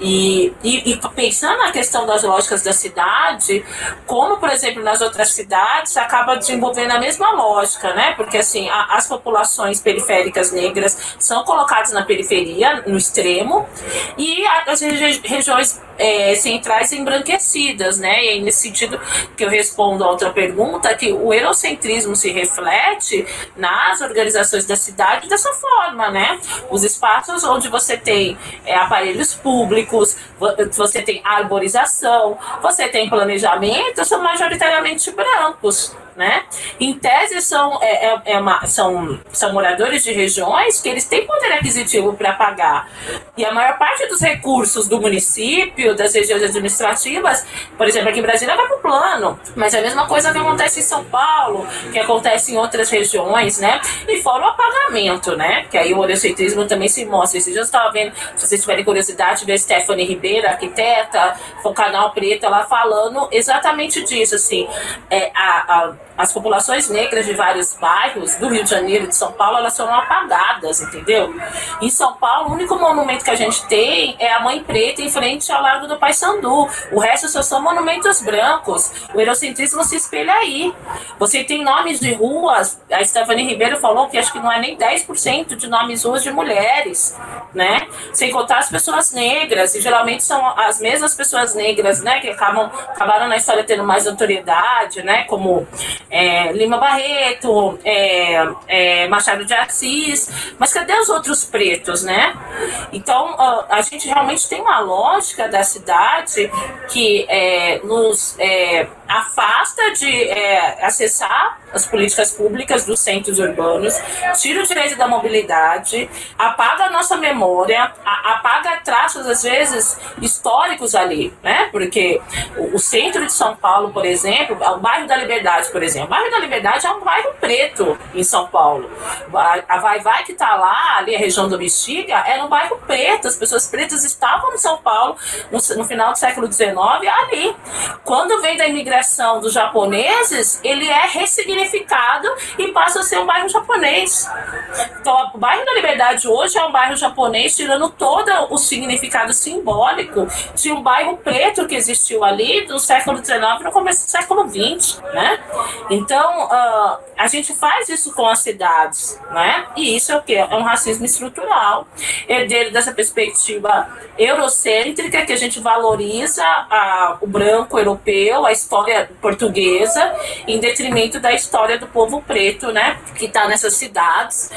E, e, e pensando na questão das lógicas da cidade, como, por exemplo, nas outras cidades, acaba desenvolvendo a mesma lógica, né? Porque assim, a, as populações periféricas negras são colocadas na periferia, no extremo, e as regi regiões é, centrais embranquecidas, né? E aí, nesse sentido que eu respondo a outra pergunta, que o eurocentrismo se reflete nas organizações da cidade dessa forma, né? Os espaços onde você tem é, aparelhos públicos, você tem arborização, você tem planejamento, são majoritariamente brancos né? Em tese, são, é, é, é uma, são, são moradores de regiões que eles têm poder aquisitivo para pagar. E a maior parte dos recursos do município, das regiões administrativas, por exemplo, aqui em Brasília vai para o plano, mas é a mesma coisa que acontece em São Paulo, que acontece em outras regiões, né? E fora o apagamento, né? Que aí o horiocentrismo também se mostra. Esse dia eu estava vendo, se vocês tiverem curiosidade, ver Stephanie Ribeiro, arquiteta, o canal Preta, lá falando exatamente disso, assim, é, a, a as populações negras de vários bairros do Rio de Janeiro de São Paulo, elas foram apagadas, entendeu? Em São Paulo, o único monumento que a gente tem é a Mãe Preta em frente ao Largo do Paissandu. O resto só são monumentos brancos. O eurocentrismo se espelha aí. Você tem nomes de ruas, a Stephanie Ribeiro falou que acho que não é nem 10% de nomes ruas de mulheres, né? Sem contar as pessoas negras, e geralmente são as mesmas pessoas negras, né, que acabam, acabaram na história tendo mais autoridade, né, como é, Lima Barreto, é, é, Machado de Assis, mas cadê os outros pretos, né? Então, a, a gente realmente tem uma lógica da cidade que é, nos é, afasta de é, acessar as políticas públicas dos centros urbanos, tira o direito da mobilidade, apaga a nossa memória, a, apaga traços, às vezes, históricos ali, né? Porque o, o, centro de São Paulo, por exemplo, o bairro da Liberdade, por exemplo, o bairro da Liberdade é um bairro preto em São Paulo. A Vai Vai que está lá, ali a região do Bexiga, era um bairro preto, as pessoas pretas estavam em São Paulo no, no final do século XIX ali. Quando vem da imigração dos japoneses, ele é ressignificado significado e passa a ser um bairro japonês. Então, o bairro da Liberdade hoje é um bairro japonês, tirando todo o significado simbólico de um bairro preto que existiu ali do século XIX no começo do século XX, né? Então, uh, a gente faz isso com as cidades, né? E isso é o que? É um racismo estrutural, herdeiro dessa perspectiva eurocêntrica que a gente valoriza a, o branco europeu, a história portuguesa, em detrimento da história história do povo preto, né, que está nessas cidades.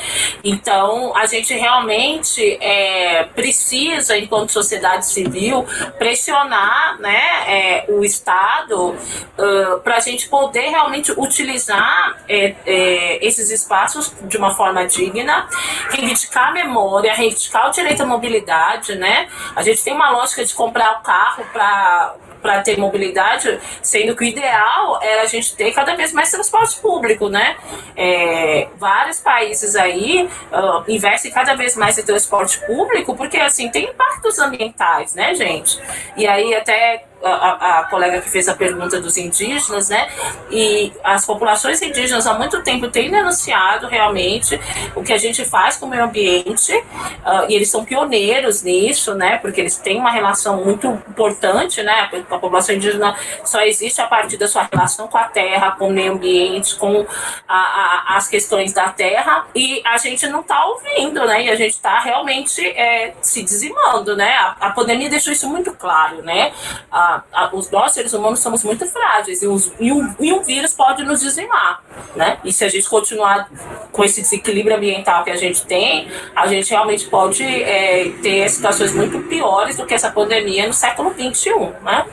Então, a gente realmente é, precisa, enquanto sociedade civil, pressionar, né, é, o Estado uh, para a gente poder realmente utilizar é, é, esses espaços de uma forma digna, reivindicar a memória, reivindicar o direito à mobilidade, né? A gente tem uma lógica de comprar o carro para para ter mobilidade, sendo que o ideal era a gente ter cada vez mais transporte público, né? É, vários países aí uh, investem cada vez mais em transporte público, porque assim tem impactos ambientais, né, gente? E aí até a, a, colega que fez a pergunta dos indígenas, né? E as populações indígenas há muito tempo têm denunciado realmente o que a gente faz com o meio ambiente, uh, e eles são pioneiros nisso, né? Porque eles têm uma relação muito importante, né? A população indígena só existe a partir da sua relação com a terra, com o meio ambiente, com a, as questões da terra, e a gente não está ouvindo, né? E a gente está realmente é, se dizimando, né? A, a, pandemia deixou isso muito claro, né? A, a, os nós seres humanos somos muito frágeis e, os, e, um, e um vírus pode nos dizimar, né? E se a gente continuar com esse desequilíbrio ambiental que a gente tem, a gente realmente pode é, ter situações muito piores do que essa pandemia no século 21, né?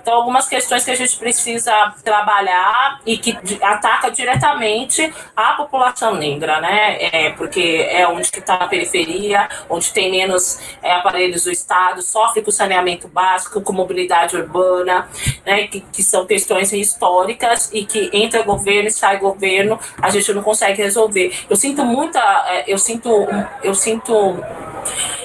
Então, algumas questões que a gente precisa trabalhar e que ataca diretamente a população negra, né? É, porque é onde está a periferia, onde tem menos é, aparelhos do Estado, sofre com saneamento básico, com mobilidade urbana, né, que, que são questões históricas e que entra governo e sai governo, a gente não consegue resolver. Eu sinto muita, é, eu sinto, eu sinto,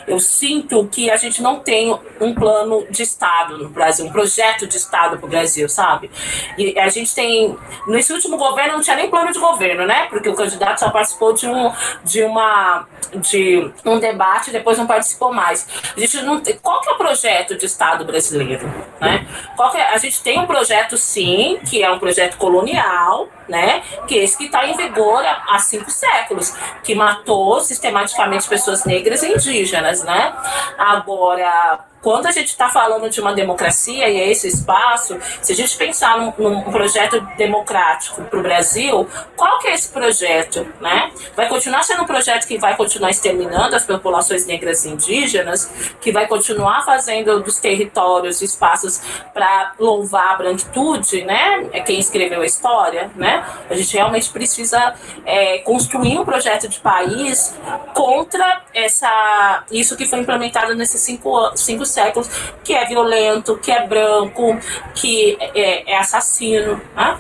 eu sinto que a gente não tem um plano de Estado no Brasil, um projeto de Estado para o Brasil, sabe? E a gente tem, nesse último governo não tinha nem plano de governo, né? Porque o candidato só participou de um, de uma, de um debate, depois não participou mais. A gente não, qual que é o projeto de Estado brasileiro? Né? É? A gente tem um projeto, sim, que é um projeto colonial, né? que é esse que está em vigor há cinco séculos, que matou sistematicamente pessoas negras e indígenas. Né? Agora, quando a gente está falando de uma democracia e é esse espaço, se a gente pensar num, num projeto democrático para o Brasil, qual que é esse projeto? Né? Vai continuar sendo um projeto que vai continuar exterminando as populações negras e indígenas, que vai continuar fazendo dos territórios espaços para louvar a branquitude, né? É quem escreveu a história, né? A gente realmente precisa é, construir um projeto de país contra essa isso que foi implementado nesses cinco, cinco séculos, que é violento, que é branco, que é, é assassino. Né?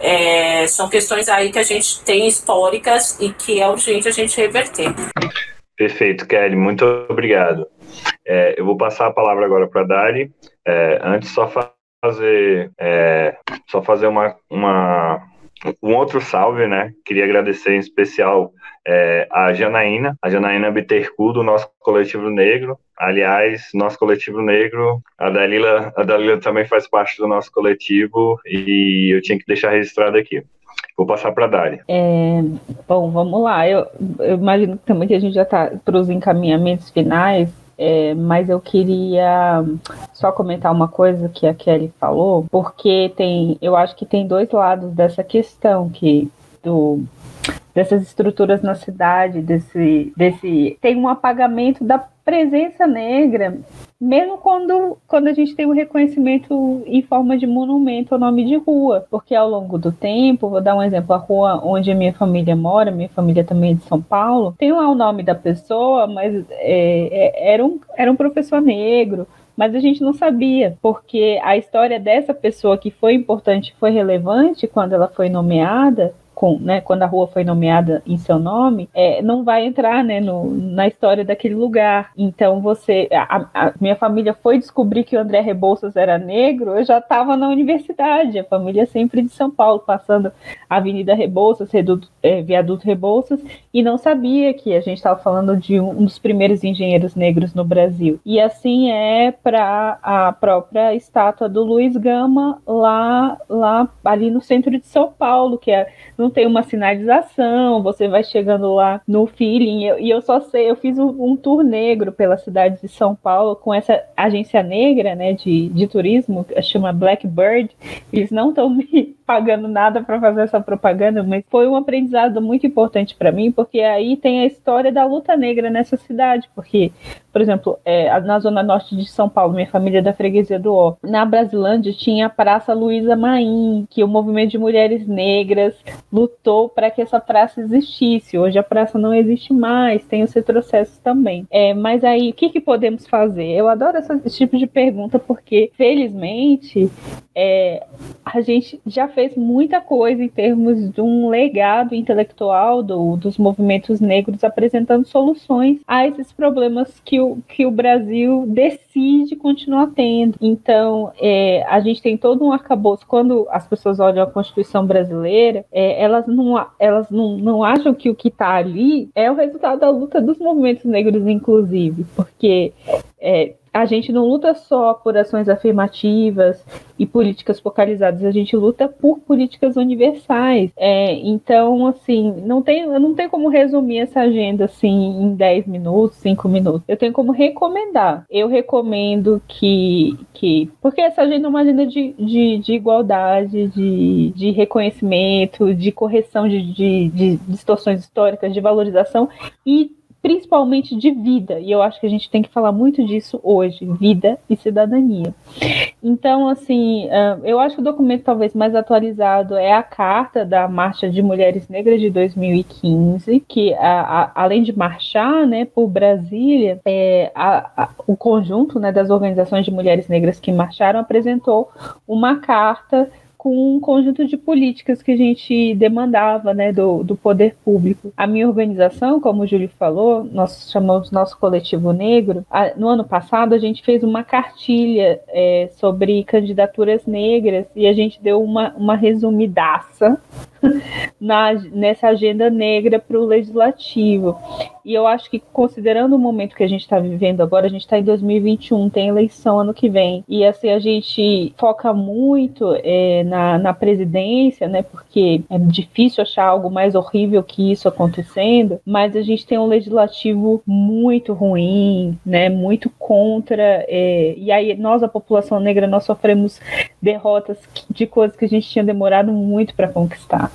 É, são questões aí que a gente tem históricas e que é urgente a gente reverter. Perfeito, Kelly, muito obrigado. É, eu vou passar a palavra agora para a Dari. É, antes, só fazer, é, só fazer uma, uma, um outro salve, né? Queria agradecer em especial é, a Janaína, a Janaína Bittercu, do nosso coletivo negro. Aliás, nosso coletivo negro, a Dalila, a Dalila também faz parte do nosso coletivo e eu tinha que deixar registrado aqui. Vou passar para a Dari. É, bom, vamos lá. Eu, eu imagino também que a gente já está para os encaminhamentos finais. É, mas eu queria só comentar uma coisa que a Kelly falou, porque tem, eu acho que tem dois lados dessa questão que do dessas estruturas na cidade, desse, desse tem um apagamento da presença negra, mesmo quando, quando a gente tem um reconhecimento em forma de monumento ao nome de rua, porque ao longo do tempo, vou dar um exemplo, a rua onde a minha família mora, minha família também é de São Paulo, tem lá o nome da pessoa, mas é, é, era, um, era um professor negro, mas a gente não sabia, porque a história dessa pessoa que foi importante, foi relevante quando ela foi nomeada, com, né, quando a rua foi nomeada em seu nome, é, não vai entrar né, no, na história daquele lugar. Então você, a, a, minha família foi descobrir que o André Rebouças era negro, eu já estava na universidade, a família sempre de São Paulo, passando a Avenida Rebouças, Reduto, é, Viaduto Rebouças, e não sabia que a gente estava falando de um, um, dos primeiros engenheiros negros no Brasil. E assim é para a própria estátua do Luiz Gama lá, lá ali no centro de São Paulo, que é não tem uma sinalização, você vai chegando lá no feeling. E eu, e eu só sei, eu fiz um, um, tour negro pela cidade de São Paulo com essa agência negra, né, de, de turismo, que chama Blackbird. Eles não estão me pagando nada para fazer essa propaganda, mas foi um aprendizado muito importante para mim, porque aí tem a história da luta negra nessa cidade, porque, por exemplo, é, na zona norte de São Paulo, minha família é da freguesia do Ó, na Brasilândia tinha a Praça Luísa Maim, que o movimento de mulheres negras lutou para que essa praça existisse. Hoje a praça não existe mais, tem os retrocessos também. É, mas aí, o que, que podemos fazer? Eu adoro esse tipo de pergunta, porque, felizmente, é, a gente já fez muita coisa em termos de um legado intelectual do, dos movimentos negros apresentando soluções a esses problemas que o, que o Brasil decide continuar tendo. Então, é, a gente tem todo um arcabouço. Quando as pessoas olham a Constituição brasileira, é, elas, não, elas não, não acham que o que está ali é o resultado da luta dos movimentos negros, inclusive, porque é, a gente não luta só por ações afirmativas e políticas focalizadas, a gente luta por políticas universais. É, então, assim, não tem, não tenho como resumir essa agenda assim em 10 minutos, 5 minutos. Eu tenho como recomendar. Eu recomendo que. que porque essa agenda é uma agenda de, de, de igualdade, de, de reconhecimento, de correção de, de, de distorções históricas, de valorização e principalmente de vida, e eu acho que a gente tem que falar muito disso hoje, vida e cidadania. Então, assim, eu acho que o documento talvez mais atualizado é a carta da Marcha de Mulheres Negras de 2015, que a, a, além de marchar, né, por Brasília, é, a, o conjunto, né, das organizações de mulheres negras que marcharam apresentou uma carta com um conjunto de políticas que a gente demandava né, do, do poder público. A minha organização, como o Júlio falou, nós chamamos nosso coletivo negro. A, no ano passado, a gente fez uma cartilha é, sobre candidaturas negras e a gente deu uma, uma resumidaça na, nessa agenda negra para o legislativo. E eu acho que, considerando o momento que a gente está vivendo agora, a gente está em 2021, tem eleição ano que vem. E assim, a gente foca muito é, na, na presidência, né? Porque é difícil achar algo mais horrível que isso acontecendo, mas a gente tem um legislativo muito ruim, né? Muito contra. É, e aí, nós, a população negra, nós sofremos derrotas de coisas que a gente tinha demorado muito para conquistar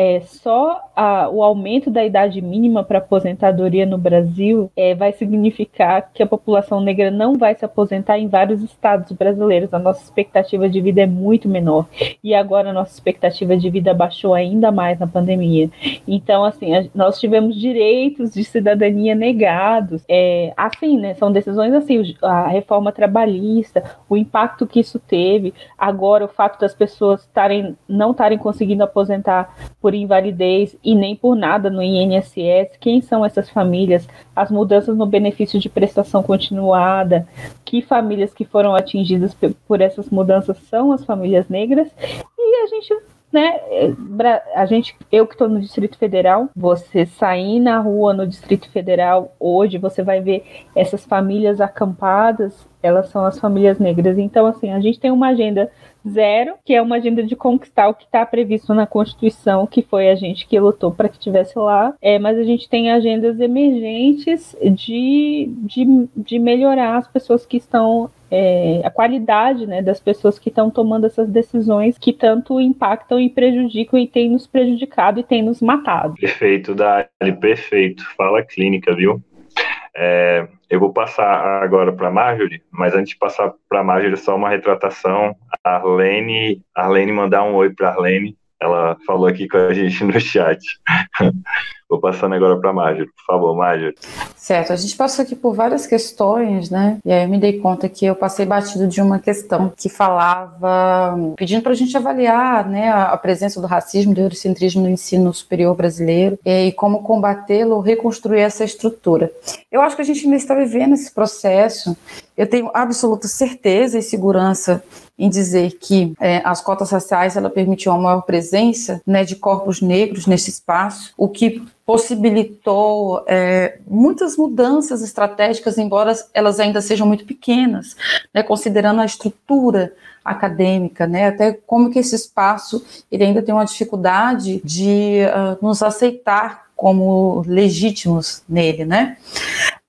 é, só a, o aumento da idade mínima para aposentadoria no Brasil é, vai significar que a população negra não vai se aposentar em vários estados brasileiros. A nossa expectativa de vida é muito menor. E agora a nossa expectativa de vida baixou ainda mais na pandemia. Então, assim, a, nós tivemos direitos de cidadania negados. É, assim, né? São decisões assim, a reforma trabalhista, o impacto que isso teve, agora o fato das pessoas tarem, não estarem conseguindo aposentar por invalidez e nem por nada no INSS. Quem são essas famílias? As mudanças no benefício de prestação continuada. Que famílias que foram atingidas por essas mudanças são as famílias negras? E a gente né, a gente, eu que estou no Distrito Federal, você sair na rua no Distrito Federal hoje, você vai ver essas famílias acampadas, elas são as famílias negras. Então, assim, a gente tem uma agenda zero, que é uma agenda de conquistar o que está previsto na Constituição, que foi a gente que lutou para que tivesse lá, é, mas a gente tem agendas emergentes de, de, de melhorar as pessoas que estão é, a qualidade né, das pessoas que estão tomando essas decisões que tanto impactam e prejudicam e têm nos prejudicado e têm nos matado. Perfeito, Dali, perfeito. Fala clínica, viu? É, eu vou passar agora para a Marjorie, mas antes de passar para a Marjorie, só uma retratação. A Arlene, Arlene mandar um oi para a Arlene. Ela falou aqui com a gente no chat. Vou passando agora para a Marjorie, por favor, Marjorie. Certo, a gente passou aqui por várias questões, né? E aí eu me dei conta que eu passei batido de uma questão que falava, pedindo para a gente avaliar né, a presença do racismo, do eurocentrismo no ensino superior brasileiro e como combatê-lo, reconstruir essa estrutura. Eu acho que a gente ainda está vivendo esse processo. Eu tenho absoluta certeza e segurança em dizer que é, as cotas raciais ela permitiu uma maior presença né, de corpos negros nesse espaço, o que possibilitou é, muitas mudanças estratégicas, embora elas ainda sejam muito pequenas, né, considerando a estrutura acadêmica, né, até como que esse espaço ele ainda tem uma dificuldade de uh, nos aceitar como legítimos nele, né?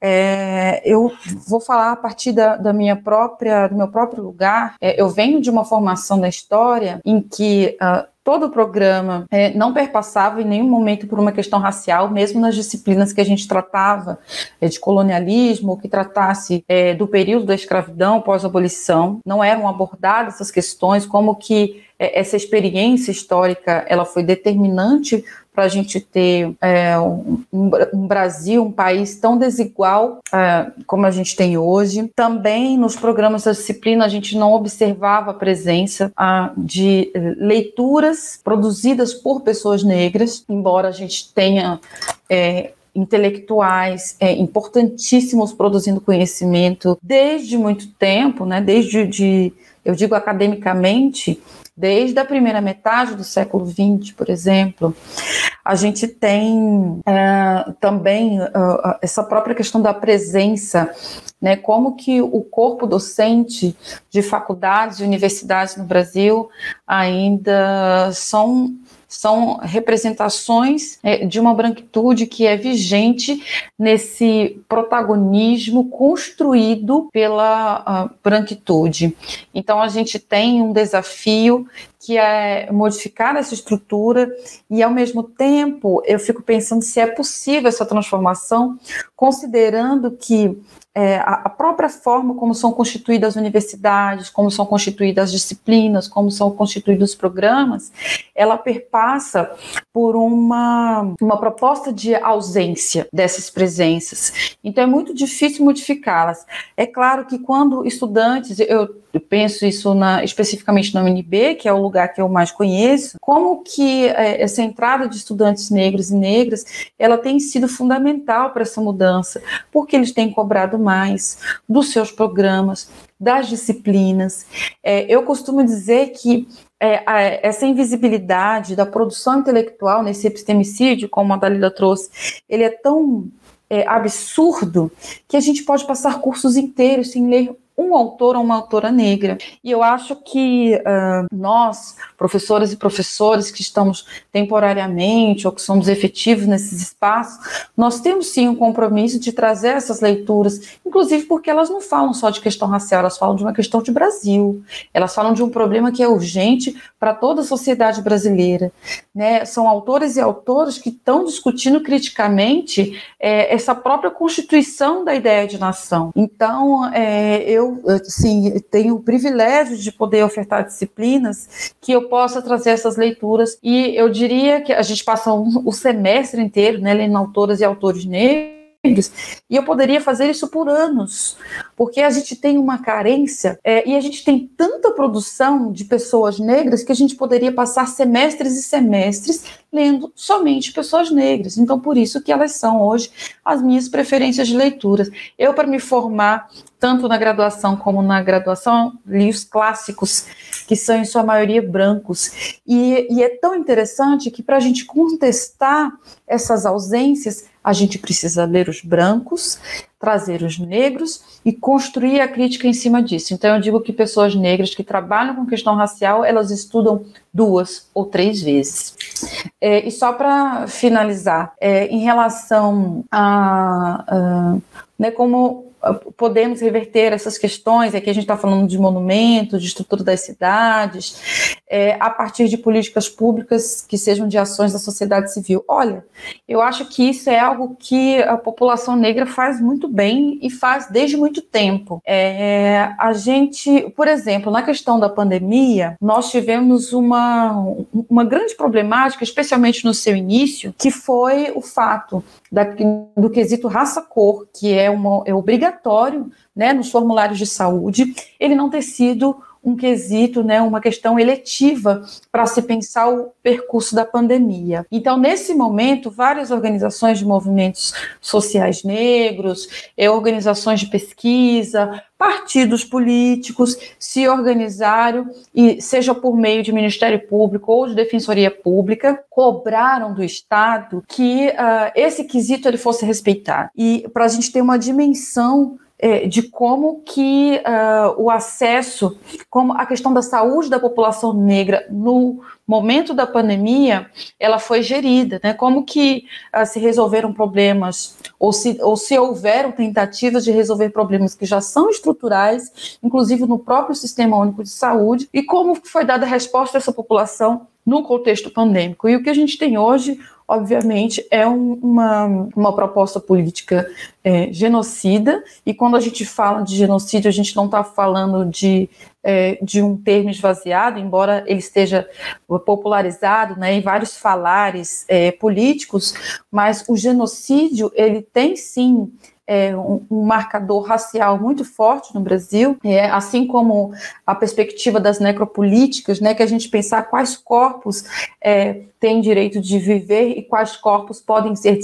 É, eu vou falar a partir da, da, minha própria, do meu próprio lugar. É, eu venho de uma formação da história em que uh, todo o programa é, não perpassava em nenhum momento por uma questão racial, mesmo nas disciplinas que a gente tratava é, de colonialismo, que tratasse é, do período da escravidão pós-abolição, não eram abordadas essas questões, como que é, essa experiência histórica ela foi determinante para a gente ter é, um, um, Brasil, um país tão desigual é, como a gente tem hoje. Também nos programas da disciplina a gente não observava a presença a, de leituras produzidas por pessoas negras, embora a gente tenha é, intelectuais é, importantíssimos produzindo conhecimento desde muito tempo, né? Desde de, eu digo academicamente, desde a primeira metade do século XX, por exemplo, a gente tem é, também uh, essa própria questão da presença, né, como que o corpo docente de faculdades e universidades no Brasil ainda são são representações é, de uma branquitude que é vigente nesse protagonismo construído pela uh, branquitude. Então, a gente tem um desafio que é modificar essa estrutura e, ao mesmo tempo, eu fico pensando se é possível essa transformação, considerando que é, a, própria forma como são constituídas as universidades, como são constituídas as disciplinas, como são constituídos os programas, ela perpassa por uma, uma proposta de ausência dessas presenças. Então é muito difícil modificá-las. É claro que quando estudantes, eu penso isso na, especificamente na UNB, que é o lugar que eu mais conheço, como que é, essa entrada de estudantes negros e negras, ela tem sido fundamental para essa mudança, porque eles têm cobrado mais dos seus programas, das disciplinas. É, eu costumo dizer que é, essa invisibilidade da produção intelectual nesse epistemicídio, como a Dalila trouxe, ele é tão é, absurdo que a gente pode passar cursos inteiros sem ler um autor ou uma autora negra. E eu acho que uh, nós, professoras e professores que estamos temporariamente ou que somos efetivos nesses espaços, nós temos sim um compromisso de trazer essas leituras, inclusive porque elas não falam só de questão racial, elas falam de uma questão de Brasil, elas falam de um problema que é urgente para toda a sociedade brasileira. Né? São autores e autoras que estão discutindo criticamente é, essa própria constituição da ideia de nação. Então, é, eu assim, tenho o privilégio de poder ofertar disciplinas que eu possa trazer essas leituras. E eu diria que a gente passa um, o semestre inteiro né, lendo autoras e autores negros e eu poderia fazer isso por anos, porque a gente tem uma carência é, e a gente tem tanta produção de pessoas negras que a gente poderia passar semestres e semestres lendo somente pessoas negras. Então, por isso que elas são hoje as minhas preferências de leituras. Eu, para me formar, tanto na graduação como na graduação, li os clássicos, que são em sua maioria brancos. E, e é tão interessante que, para a gente contestar essas ausências, a gente precisa ler os brancos, trazer os negros e construir a crítica em cima disso. Então eu digo que pessoas negras que trabalham com questão racial, elas estudam duas ou três vezes. É, e só para finalizar, é, em relação a, a né, como podemos reverter essas questões, aqui a gente está falando de monumentos, de estrutura das cidades, é, a partir de políticas públicas que sejam de ações da sociedade civil. Olha, eu acho que isso é algo que a população negra faz muito bem e faz desde muito tempo. É, a gente, por exemplo, na questão da pandemia, nós tivemos uma, uma grande problemática, especialmente no seu início, que foi o fato da, do quesito raça-cor, que é, uma, é obrigatório né, nos formulários de saúde, ele não ter sido um quesito, né, uma questão eletiva para se pensar o percurso da pandemia. Então, nesse momento, várias organizações de movimentos sociais negros, organizações de pesquisa, partidos políticos se organizaram e, seja por meio de Ministério Público ou de Defensoria Pública, cobraram do Estado que uh, esse quesito ele fosse respeitado. E para a gente ter uma dimensão é, de como que uh, o acesso, como a questão da saúde da população negra no momento da pandemia, ela foi gerida, né? Como que uh, se resolveram problemas, ou se, ou se houveram tentativas de resolver problemas que já são estruturais, inclusive no próprio Sistema Único de Saúde, e como foi dada a resposta a essa população no contexto pandêmico. E o que a gente tem hoje, obviamente, é um, uma, uma proposta política é, genocida, e quando a gente fala de genocídio, a gente não está falando de, é, de um termo esvaziado, embora ele esteja popularizado né, em vários falares é, políticos, mas o genocídio, ele tem sim é, um, um, marcador racial muito forte no Brasil, é, assim como a perspectiva das necropolíticas, né, que a gente pensar quais corpos é, têm direito de viver e quais corpos podem ser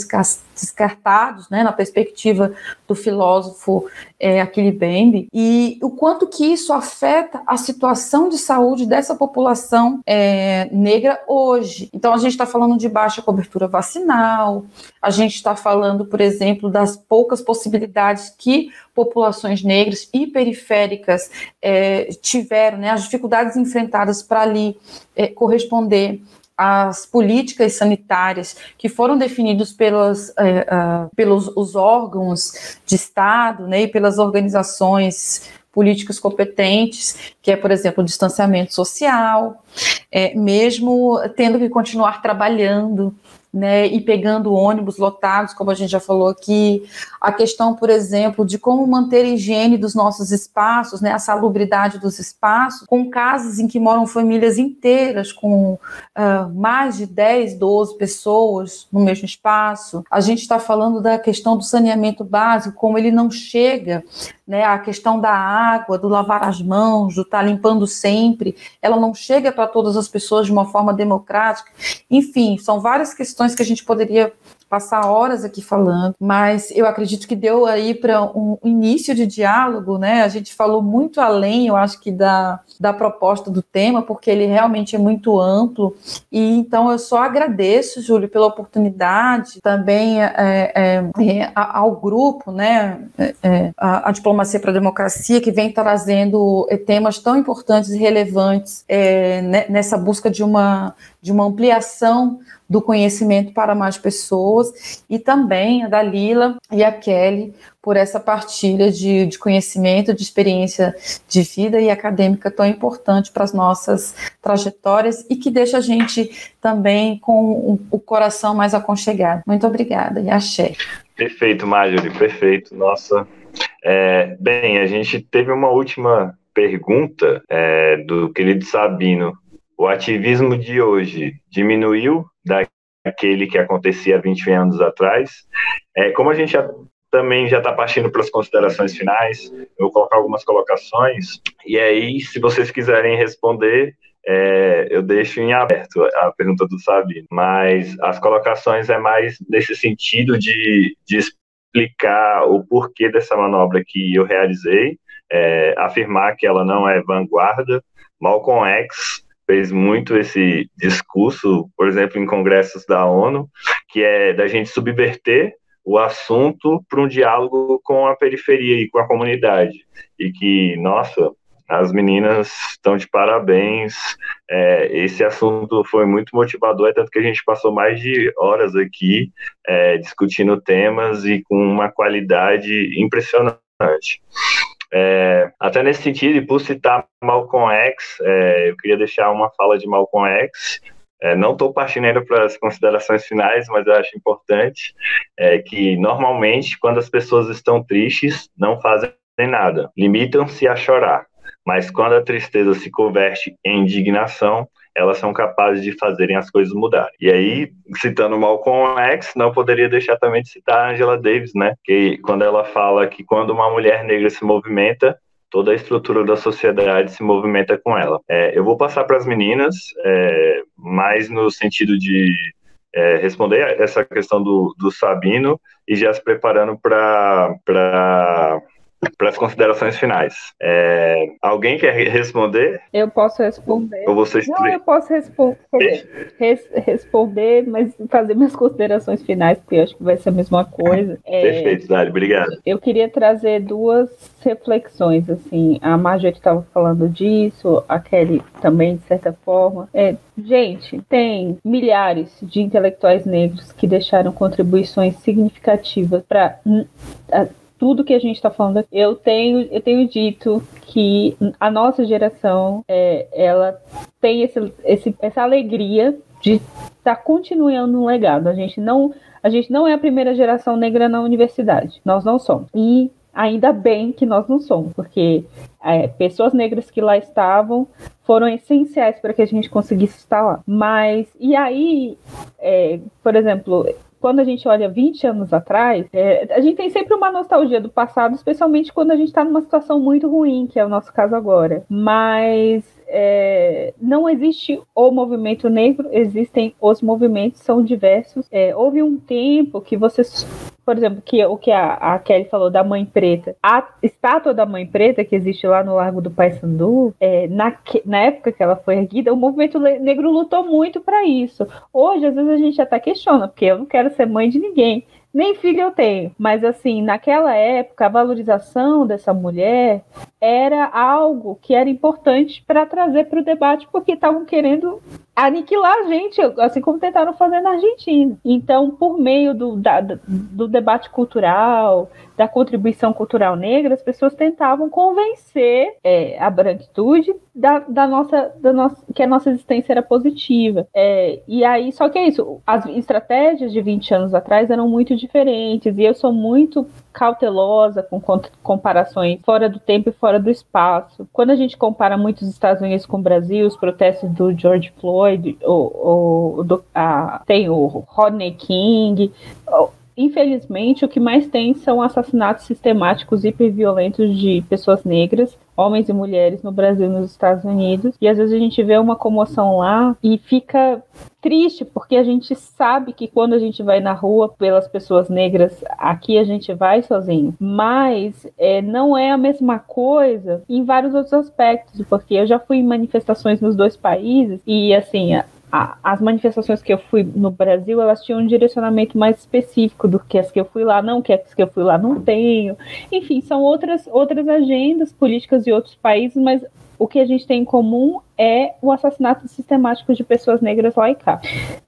descartados, né, na perspectiva do filósofo é, Achille Mbembe, e o quanto que isso afeta a situação de saúde dessa população é, negra hoje. Então, a gente está falando de baixa cobertura vacinal, a gente está falando, por exemplo, das poucas possibilidades que populações negras e periféricas é, tiveram, né, as dificuldades enfrentadas para ali é, corresponder as políticas sanitárias que foram definidas pelos, é, uh, pelos os órgãos de Estado né, e pelas organizações políticos competentes, que é, por exemplo, o distanciamento social, é, mesmo tendo que continuar trabalhando né, e pegando ônibus lotados, como a gente já falou aqui, a questão, por exemplo, de como manter a higiene dos nossos espaços, né, a salubridade dos espaços, com casas em que moram famílias inteiras, com uh, mais de 10, 12 pessoas no mesmo espaço. A gente está falando da questão do saneamento básico, como ele não chega, né, a questão da água, do lavar as mãos, do estar tá limpando sempre, ela não chega para todas as pessoas de uma forma democrática. Enfim, são várias questões questões que a gente poderia passar horas aqui falando, mas eu acredito que deu aí para um início de diálogo, né? A gente falou muito além, eu acho que da, da proposta do tema, porque ele realmente é muito amplo. E então eu só agradeço, Júlio, pela oportunidade, também é, é, é, ao grupo, né? É, é, a, a, Diplomacia para a Democracia, que vem trazendo é, temas tão importantes e relevantes nessa busca de uma, de uma ampliação do conhecimento para mais pessoas, e também a Dalila e a Kelly por essa partilha de, de conhecimento, de experiência de vida e acadêmica tão importante para as nossas trajetórias e que deixa a gente também com o coração mais aconchegado. Muito obrigada e axé. Perfeito, Marjorie, perfeito. Nossa. É, bem, a gente teve uma última pergunta é, do querido Sabino o ativismo de hoje diminuiu daquele que acontecia 20 anos atrás. É, como a gente já, também já está partindo para as considerações finais, eu vou colocar algumas colocações, e aí, se vocês quiserem responder, é, eu deixo em aberto a pergunta do Sabino, mas as colocações é mais nesse sentido de, de explicar o porquê dessa manobra que eu realizei, é, afirmar que ela não é vanguarda. Malcolm X fez muito esse discurso, por exemplo, em congressos da ONU, que é da gente subverter o assunto para um diálogo com a periferia e com a comunidade. E que, nossa, as meninas estão de parabéns. É, esse assunto foi muito motivador, é tanto que a gente passou mais de horas aqui é, discutindo temas e com uma qualidade impressionante. É, até nesse sentido, e por citar Malcolm X, é, eu queria deixar uma fala de Malcolm X. É, não estou partindo ainda para as considerações finais, mas eu acho importante é, que, normalmente, quando as pessoas estão tristes, não fazem nada, limitam-se a chorar. Mas quando a tristeza se converte em indignação, elas são capazes de fazerem as coisas mudarem. E aí, citando Malcolm X, não poderia deixar também de citar Angela Davis, né? Que quando ela fala que quando uma mulher negra se movimenta, toda a estrutura da sociedade se movimenta com ela. É, eu vou passar para as meninas, é, mais no sentido de é, responder essa questão do, do Sabino e já se preparando para para as considerações finais. É, alguém quer responder? Eu posso responder. Ou vocês Não, eu posso responder, res, responder, mas fazer minhas considerações finais, porque eu acho que vai ser a mesma coisa. É, Perfeito, Dali, obrigado. Eu queria trazer duas reflexões, assim, a Marjorie estava falando disso, a Kelly também, de certa forma. É, gente, tem milhares de intelectuais negros que deixaram contribuições significativas para tudo que a gente está falando aqui. Eu tenho, eu tenho dito que a nossa geração, é, ela tem esse, esse, essa alegria de estar tá continuando um legado. A gente não, a gente não é a primeira geração negra na universidade. Nós não somos. E ainda bem que nós não somos, porque é, pessoas negras que lá estavam foram essenciais para que a gente conseguisse estar lá. Mas, e aí, é, por exemplo, quando a gente olha 20 anos atrás, é, a gente tem sempre uma nostalgia do passado, especialmente quando a gente está numa situação muito ruim, que é o nosso caso agora. Mas é, não existe o movimento negro, existem os movimentos, são diversos. É, houve um tempo que vocês por exemplo, que o que a, a, Kelly falou da mãe preta, a estátua da mãe preta que existe lá no Largo do Paissandu, é, na, na época que ela foi erguida, o movimento negro lutou muito para isso. Hoje, às vezes, a gente até questiona, porque eu não quero ser mãe de ninguém. Nem filho eu tenho, mas assim, naquela época, a valorização dessa mulher era algo que era importante para trazer para o debate, porque estavam querendo aniquilar a gente, assim como tentaram fazer na Argentina. Então, por meio do, da, do debate cultural, da contribuição cultural negra, as pessoas tentavam convencer é, a branquitude da, da, nossa, da nossa, que a nossa existência era positiva. É, e aí, só que é isso, as estratégias de 20 anos atrás eram muito diferentes, e eu sou muito cautelosa com comparações fora do tempo e fora do espaço. Quando a gente compara muito os Estados Unidos com o Brasil, os protestos do George Floyd, o, o, do, a, tem o Rodney King, infelizmente, o que mais tem são assassinatos sistemáticos hiperviolentos de pessoas negras, homens e mulheres no Brasil e nos Estados Unidos. E às vezes a gente vê uma comoção lá e fica triste, porque a gente sabe que quando a gente vai na rua pelas pessoas negras, aqui a gente vai sozinho. Mas é, não é a mesma coisa em vários outros aspectos, porque eu já fui em manifestações nos dois países e assim as manifestações que eu fui no Brasil, elas tinham um direcionamento mais específico do que as que eu fui lá, não que as que eu fui lá não tenho. Enfim, são outras, outras agendas políticas de outros países, mas o que a gente tem em comum é o assassinato sistemático de pessoas negras lá e cá.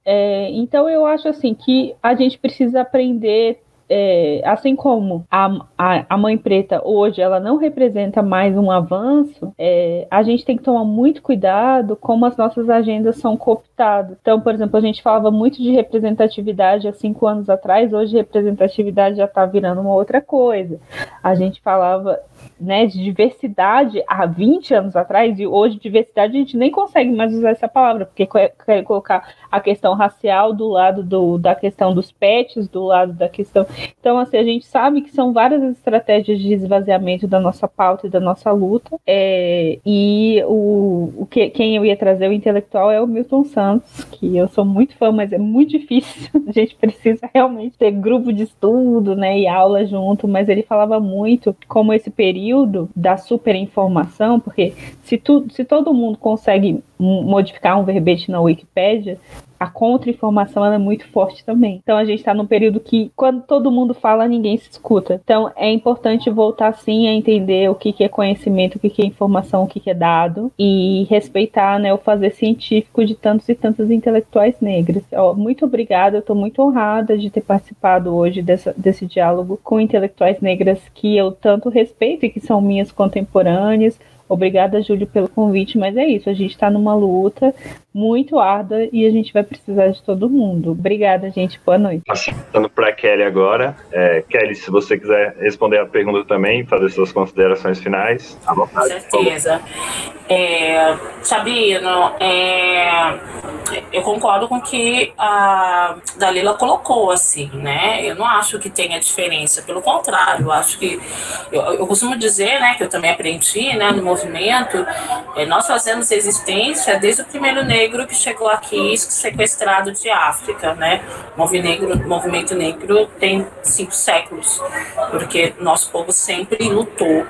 É, então eu acho assim que a gente precisa aprender é, assim como a, a, a, mãe preta hoje ela não representa mais um avanço, é, a gente tem que tomar muito cuidado como as nossas agendas são cooptadas. Então, por exemplo, a gente falava muito de representatividade há cinco anos atrás, hoje representatividade já está virando uma outra coisa. A gente falava né, de diversidade há 20 anos atrás, e hoje diversidade a gente nem consegue mais usar essa palavra, porque quer colocar a questão racial do lado do, da questão dos pets, do lado da questão. Então, assim, a gente sabe que são várias estratégias de esvaziamento da nossa pauta e da nossa luta. É, e o, o que, quem eu ia trazer, o intelectual, é o Milton Santos, que eu sou muito fã, mas é muito difícil. A gente precisa realmente ter grupo de estudo, né, e aula junto, mas ele falava muito como esse período da superinformação, porque se, tu, se todo mundo consegue modificar um verbete na Wikipédia, a contra-informação é muito forte também. Então a gente está num período que, quando todo mundo fala, ninguém se escuta. Então é importante voltar sim a entender o que, que é conhecimento, o que, que é informação, o que, que é dado e respeitar né, o fazer científico de tantos e tantos intelectuais negros. Ó, muito obrigada, eu estou muito honrada de ter participado hoje dessa, desse diálogo com intelectuais negras que eu tanto respeito e que são minhas contemporâneas Obrigada, Júlio, pelo convite, mas é isso, a gente está numa luta muito árdua e a gente vai precisar de todo mundo. Obrigada, gente, boa noite. Passando para Kelly agora. É, Kelly, se você quiser responder a pergunta também, fazer suas considerações finais, à vontade. Com certeza. É, Sabino, é, eu concordo com o que a Dalila colocou, assim, né? Eu não acho que tenha diferença, pelo contrário, eu acho que. Eu, eu costumo dizer, né, que eu também aprendi, né, no movimento, é, nós fazemos resistência desde o primeiro negro que chegou aqui sequestrado de África, né? Movimento movimento negro tem cinco séculos, porque nosso povo sempre lutou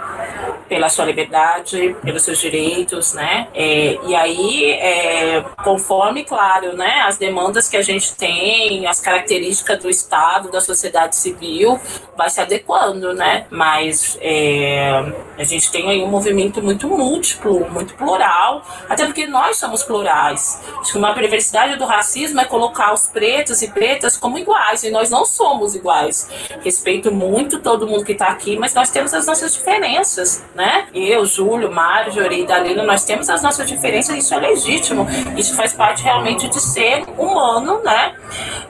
pela sua liberdade, pelos seus direitos, né? É, e aí, é, conforme, claro, né, as demandas que a gente tem, as características do Estado, da sociedade civil, vai se adequando, né? Mas é, a gente tem aí um movimento muito múltiplo, muito plural, até porque nós somos plurais. Acho que uma perversidade do racismo é colocar os pretos e pretas como iguais, e nós não somos iguais. Respeito muito todo mundo que está aqui, mas nós temos as nossas diferenças, né? Eu, Júlio, Marjorie, Dalila, nós temos as nossas diferenças, isso é legítimo. Isso faz parte realmente de ser humano, né?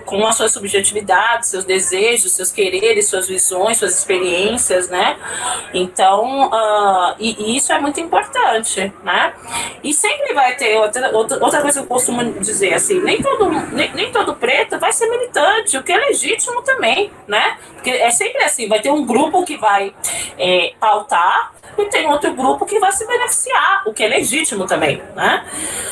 Com a sua subjetividade, seus desejos, seus quereres, suas visões, suas experiências, né? Então, uh, e, e, isso é muito importante, né? E sempre vai ter outra, outra, outra coisa que eu costumo dizer assim, nem todo, nem, nem todo preto vai ser militante, o que é legítimo também, né? Porque é sempre assim, vai ter um grupo que vai é, pautar e tem outro grupo que vai se beneficiar, o que é legítimo também, né?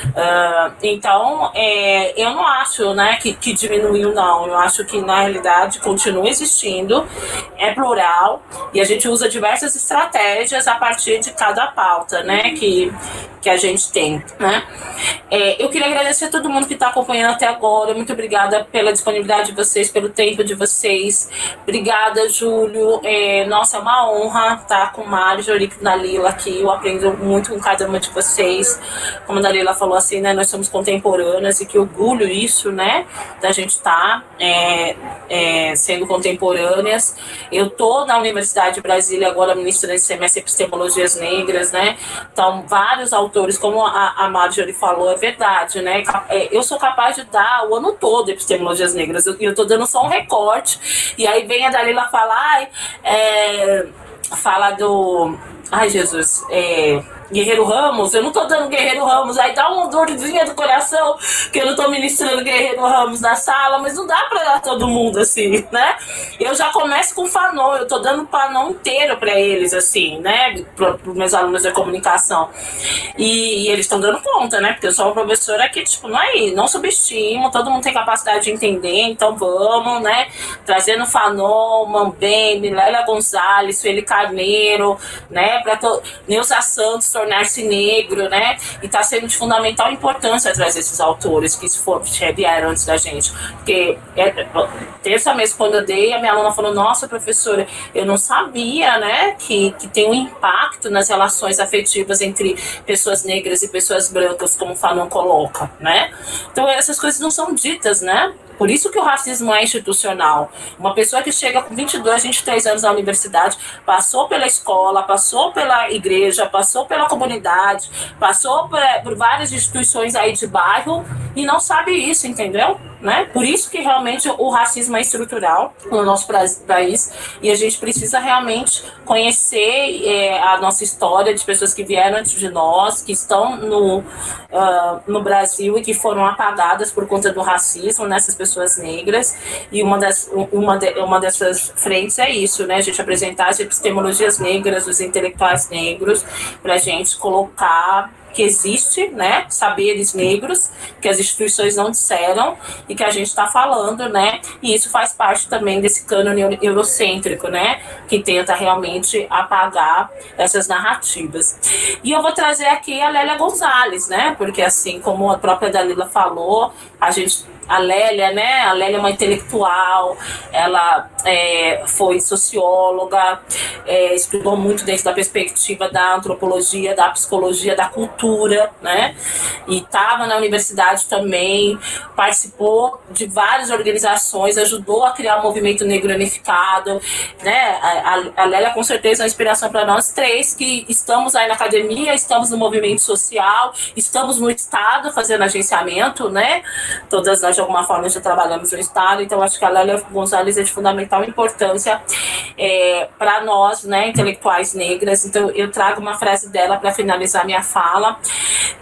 Uh, então, é, eu não acho né, que, que diminuiu, não. Eu acho que, na realidade, continua existindo, é plural, e a gente usa diversas estratégias a partir de cada pauta, né? Que, que a gente tem, né? É, eu queria agradecer a todo mundo que está acompanhando até agora. Muito obrigada pela disponibilidade de vocês, pelo tempo de vocês. Obrigada, Júlio. É, nossa, é uma honra estar com Marjorie e Dalila aqui. Eu aprendo muito com cada uma de vocês. Como a Dalila falou assim, né? Nós somos contemporâneas e que orgulho isso, né? Da gente estar tá, é, é, sendo contemporâneas. Eu tô na Universidade de Brasília agora ministrando esse semestre Epistemologias Negras, né? Então, vários autores como a, a Marjorie falou, é verdade, né? É, eu sou capaz de dar o ano todo epistemologias negras, e eu, tô dando só um recorte, e aí vem a Dalila falar, é, fala do. Ai, Jesus, é Guerreiro Ramos, eu não tô dando Guerreiro Ramos, aí dá uma dorzinha do coração que eu não tô ministrando Guerreiro Ramos na sala, mas não dá pra dar todo mundo assim, né? Eu já começo com Fanon, eu tô dando Fanon inteiro pra eles, assim, né? Para pros meus alunos de comunicação. E, e eles estão dando conta, né? Porque eu sou uma professora que, tipo, não é não subestimo, todo mundo tem capacidade de entender, então vamos, né? Trazendo Fanon, Mambembe, Lélia Gonzalez, Feli Carneiro, né? Pra to... Neuza Santos, tornar-se negro, né? E está sendo de fundamental importância trazer esses autores que for, vieram antes da gente. Porque é, terça mesmo, quando eu dei, a minha aluna falou: Nossa, professora, eu não sabia, né, que, que tem um impacto nas relações afetivas entre pessoas negras e pessoas brancas, como Fanon coloca, né? Então, essas coisas não são ditas, né? Por isso que o racismo é institucional. Uma pessoa que chega com 22, 23 anos na universidade, passou pela escola, passou pela igreja, passou pela comunidade, passou por, por várias instituições aí de bairro e não sabe isso, entendeu? Né? Por isso que realmente o racismo é estrutural no nosso país e a gente precisa realmente conhecer é, a nossa história de pessoas que vieram antes de nós, que estão no, uh, no Brasil e que foram apagadas por conta do racismo, nessas né? pessoas negras. E uma, das, uma, de, uma dessas frentes é isso, né? A gente apresentar as epistemologias negras, os intelectuais negros, para a gente colocar que existe, né, saberes negros que as instituições não disseram e que a gente está falando, né, e isso faz parte também desse cânone eurocêntrico, né, que tenta realmente apagar essas narrativas. E eu vou trazer aqui a Lélia Gonzalez, né, porque assim como a própria Dalila falou, a gente a Lélia, né? A Lélia é uma intelectual, ela é, foi socióloga, é, estudou muito dentro da perspectiva da antropologia, da psicologia, da cultura, né? E estava na universidade também, participou de várias organizações, ajudou a criar o movimento negro unificado, né? A, a Lélia com certeza é uma inspiração para nós três que estamos aí na academia, estamos no movimento social, estamos no estado fazendo agenciamento, né? Todas as de alguma forma já trabalhamos no Estado, então acho que a Lélia Gonzalez é de fundamental importância é, para nós, né, intelectuais negras. Então eu trago uma frase dela para finalizar minha fala,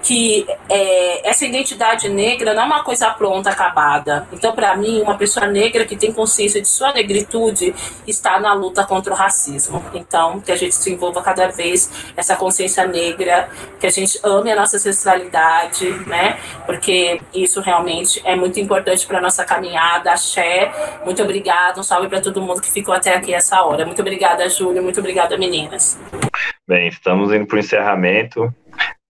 que é, essa identidade negra não é uma coisa pronta, acabada. Então, para mim, uma pessoa negra que tem consciência de sua negritude está na luta contra o racismo. Então, que a gente se envolva cada vez essa consciência negra, que a gente ame a nossa ancestralidade, né? Porque isso realmente é muito importante para nossa caminhada. Axé, muito obrigada. Um salve para todo mundo que ficou até aqui essa hora. Muito obrigada, Júlia. Muito obrigada, meninas. Bem, estamos indo para o encerramento.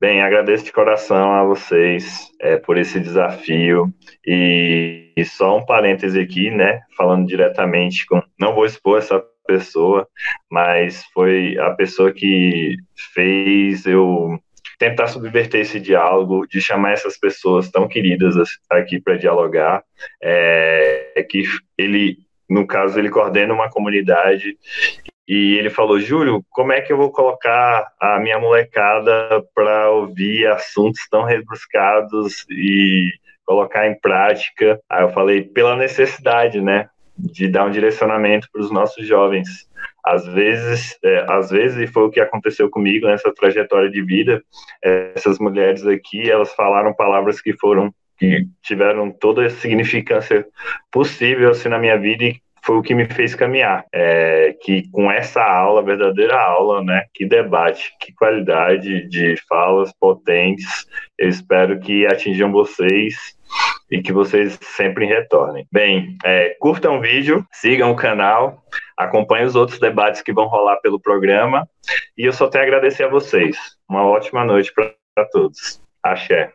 Bem, agradeço de coração a vocês é, por esse desafio. E, e, só um parêntese aqui, né? Falando diretamente com. Não vou expor essa pessoa, mas foi a pessoa que fez eu tentar subverter esse diálogo, de chamar essas pessoas tão queridas aqui para dialogar. É, é que ele, no caso, ele coordena uma comunidade e ele falou: Júlio, como é que eu vou colocar a minha molecada para ouvir assuntos tão rebuscados e colocar em prática? Aí eu falei: pela necessidade, né? De dar um direcionamento para os nossos jovens. Às vezes, é, às vezes, e foi o que aconteceu comigo nessa trajetória de vida, é, essas mulheres aqui, elas falaram palavras que foram que tiveram toda a significância possível assim na minha vida e foi o que me fez caminhar. É, que com essa aula, verdadeira aula, né? Que debate, que qualidade de falas potentes. Eu espero que atinjam vocês e que vocês sempre retornem. Bem, é, curtam o vídeo, sigam o canal, acompanhem os outros debates que vão rolar pelo programa. E eu só tenho a agradecer a vocês. Uma ótima noite para todos. Axé.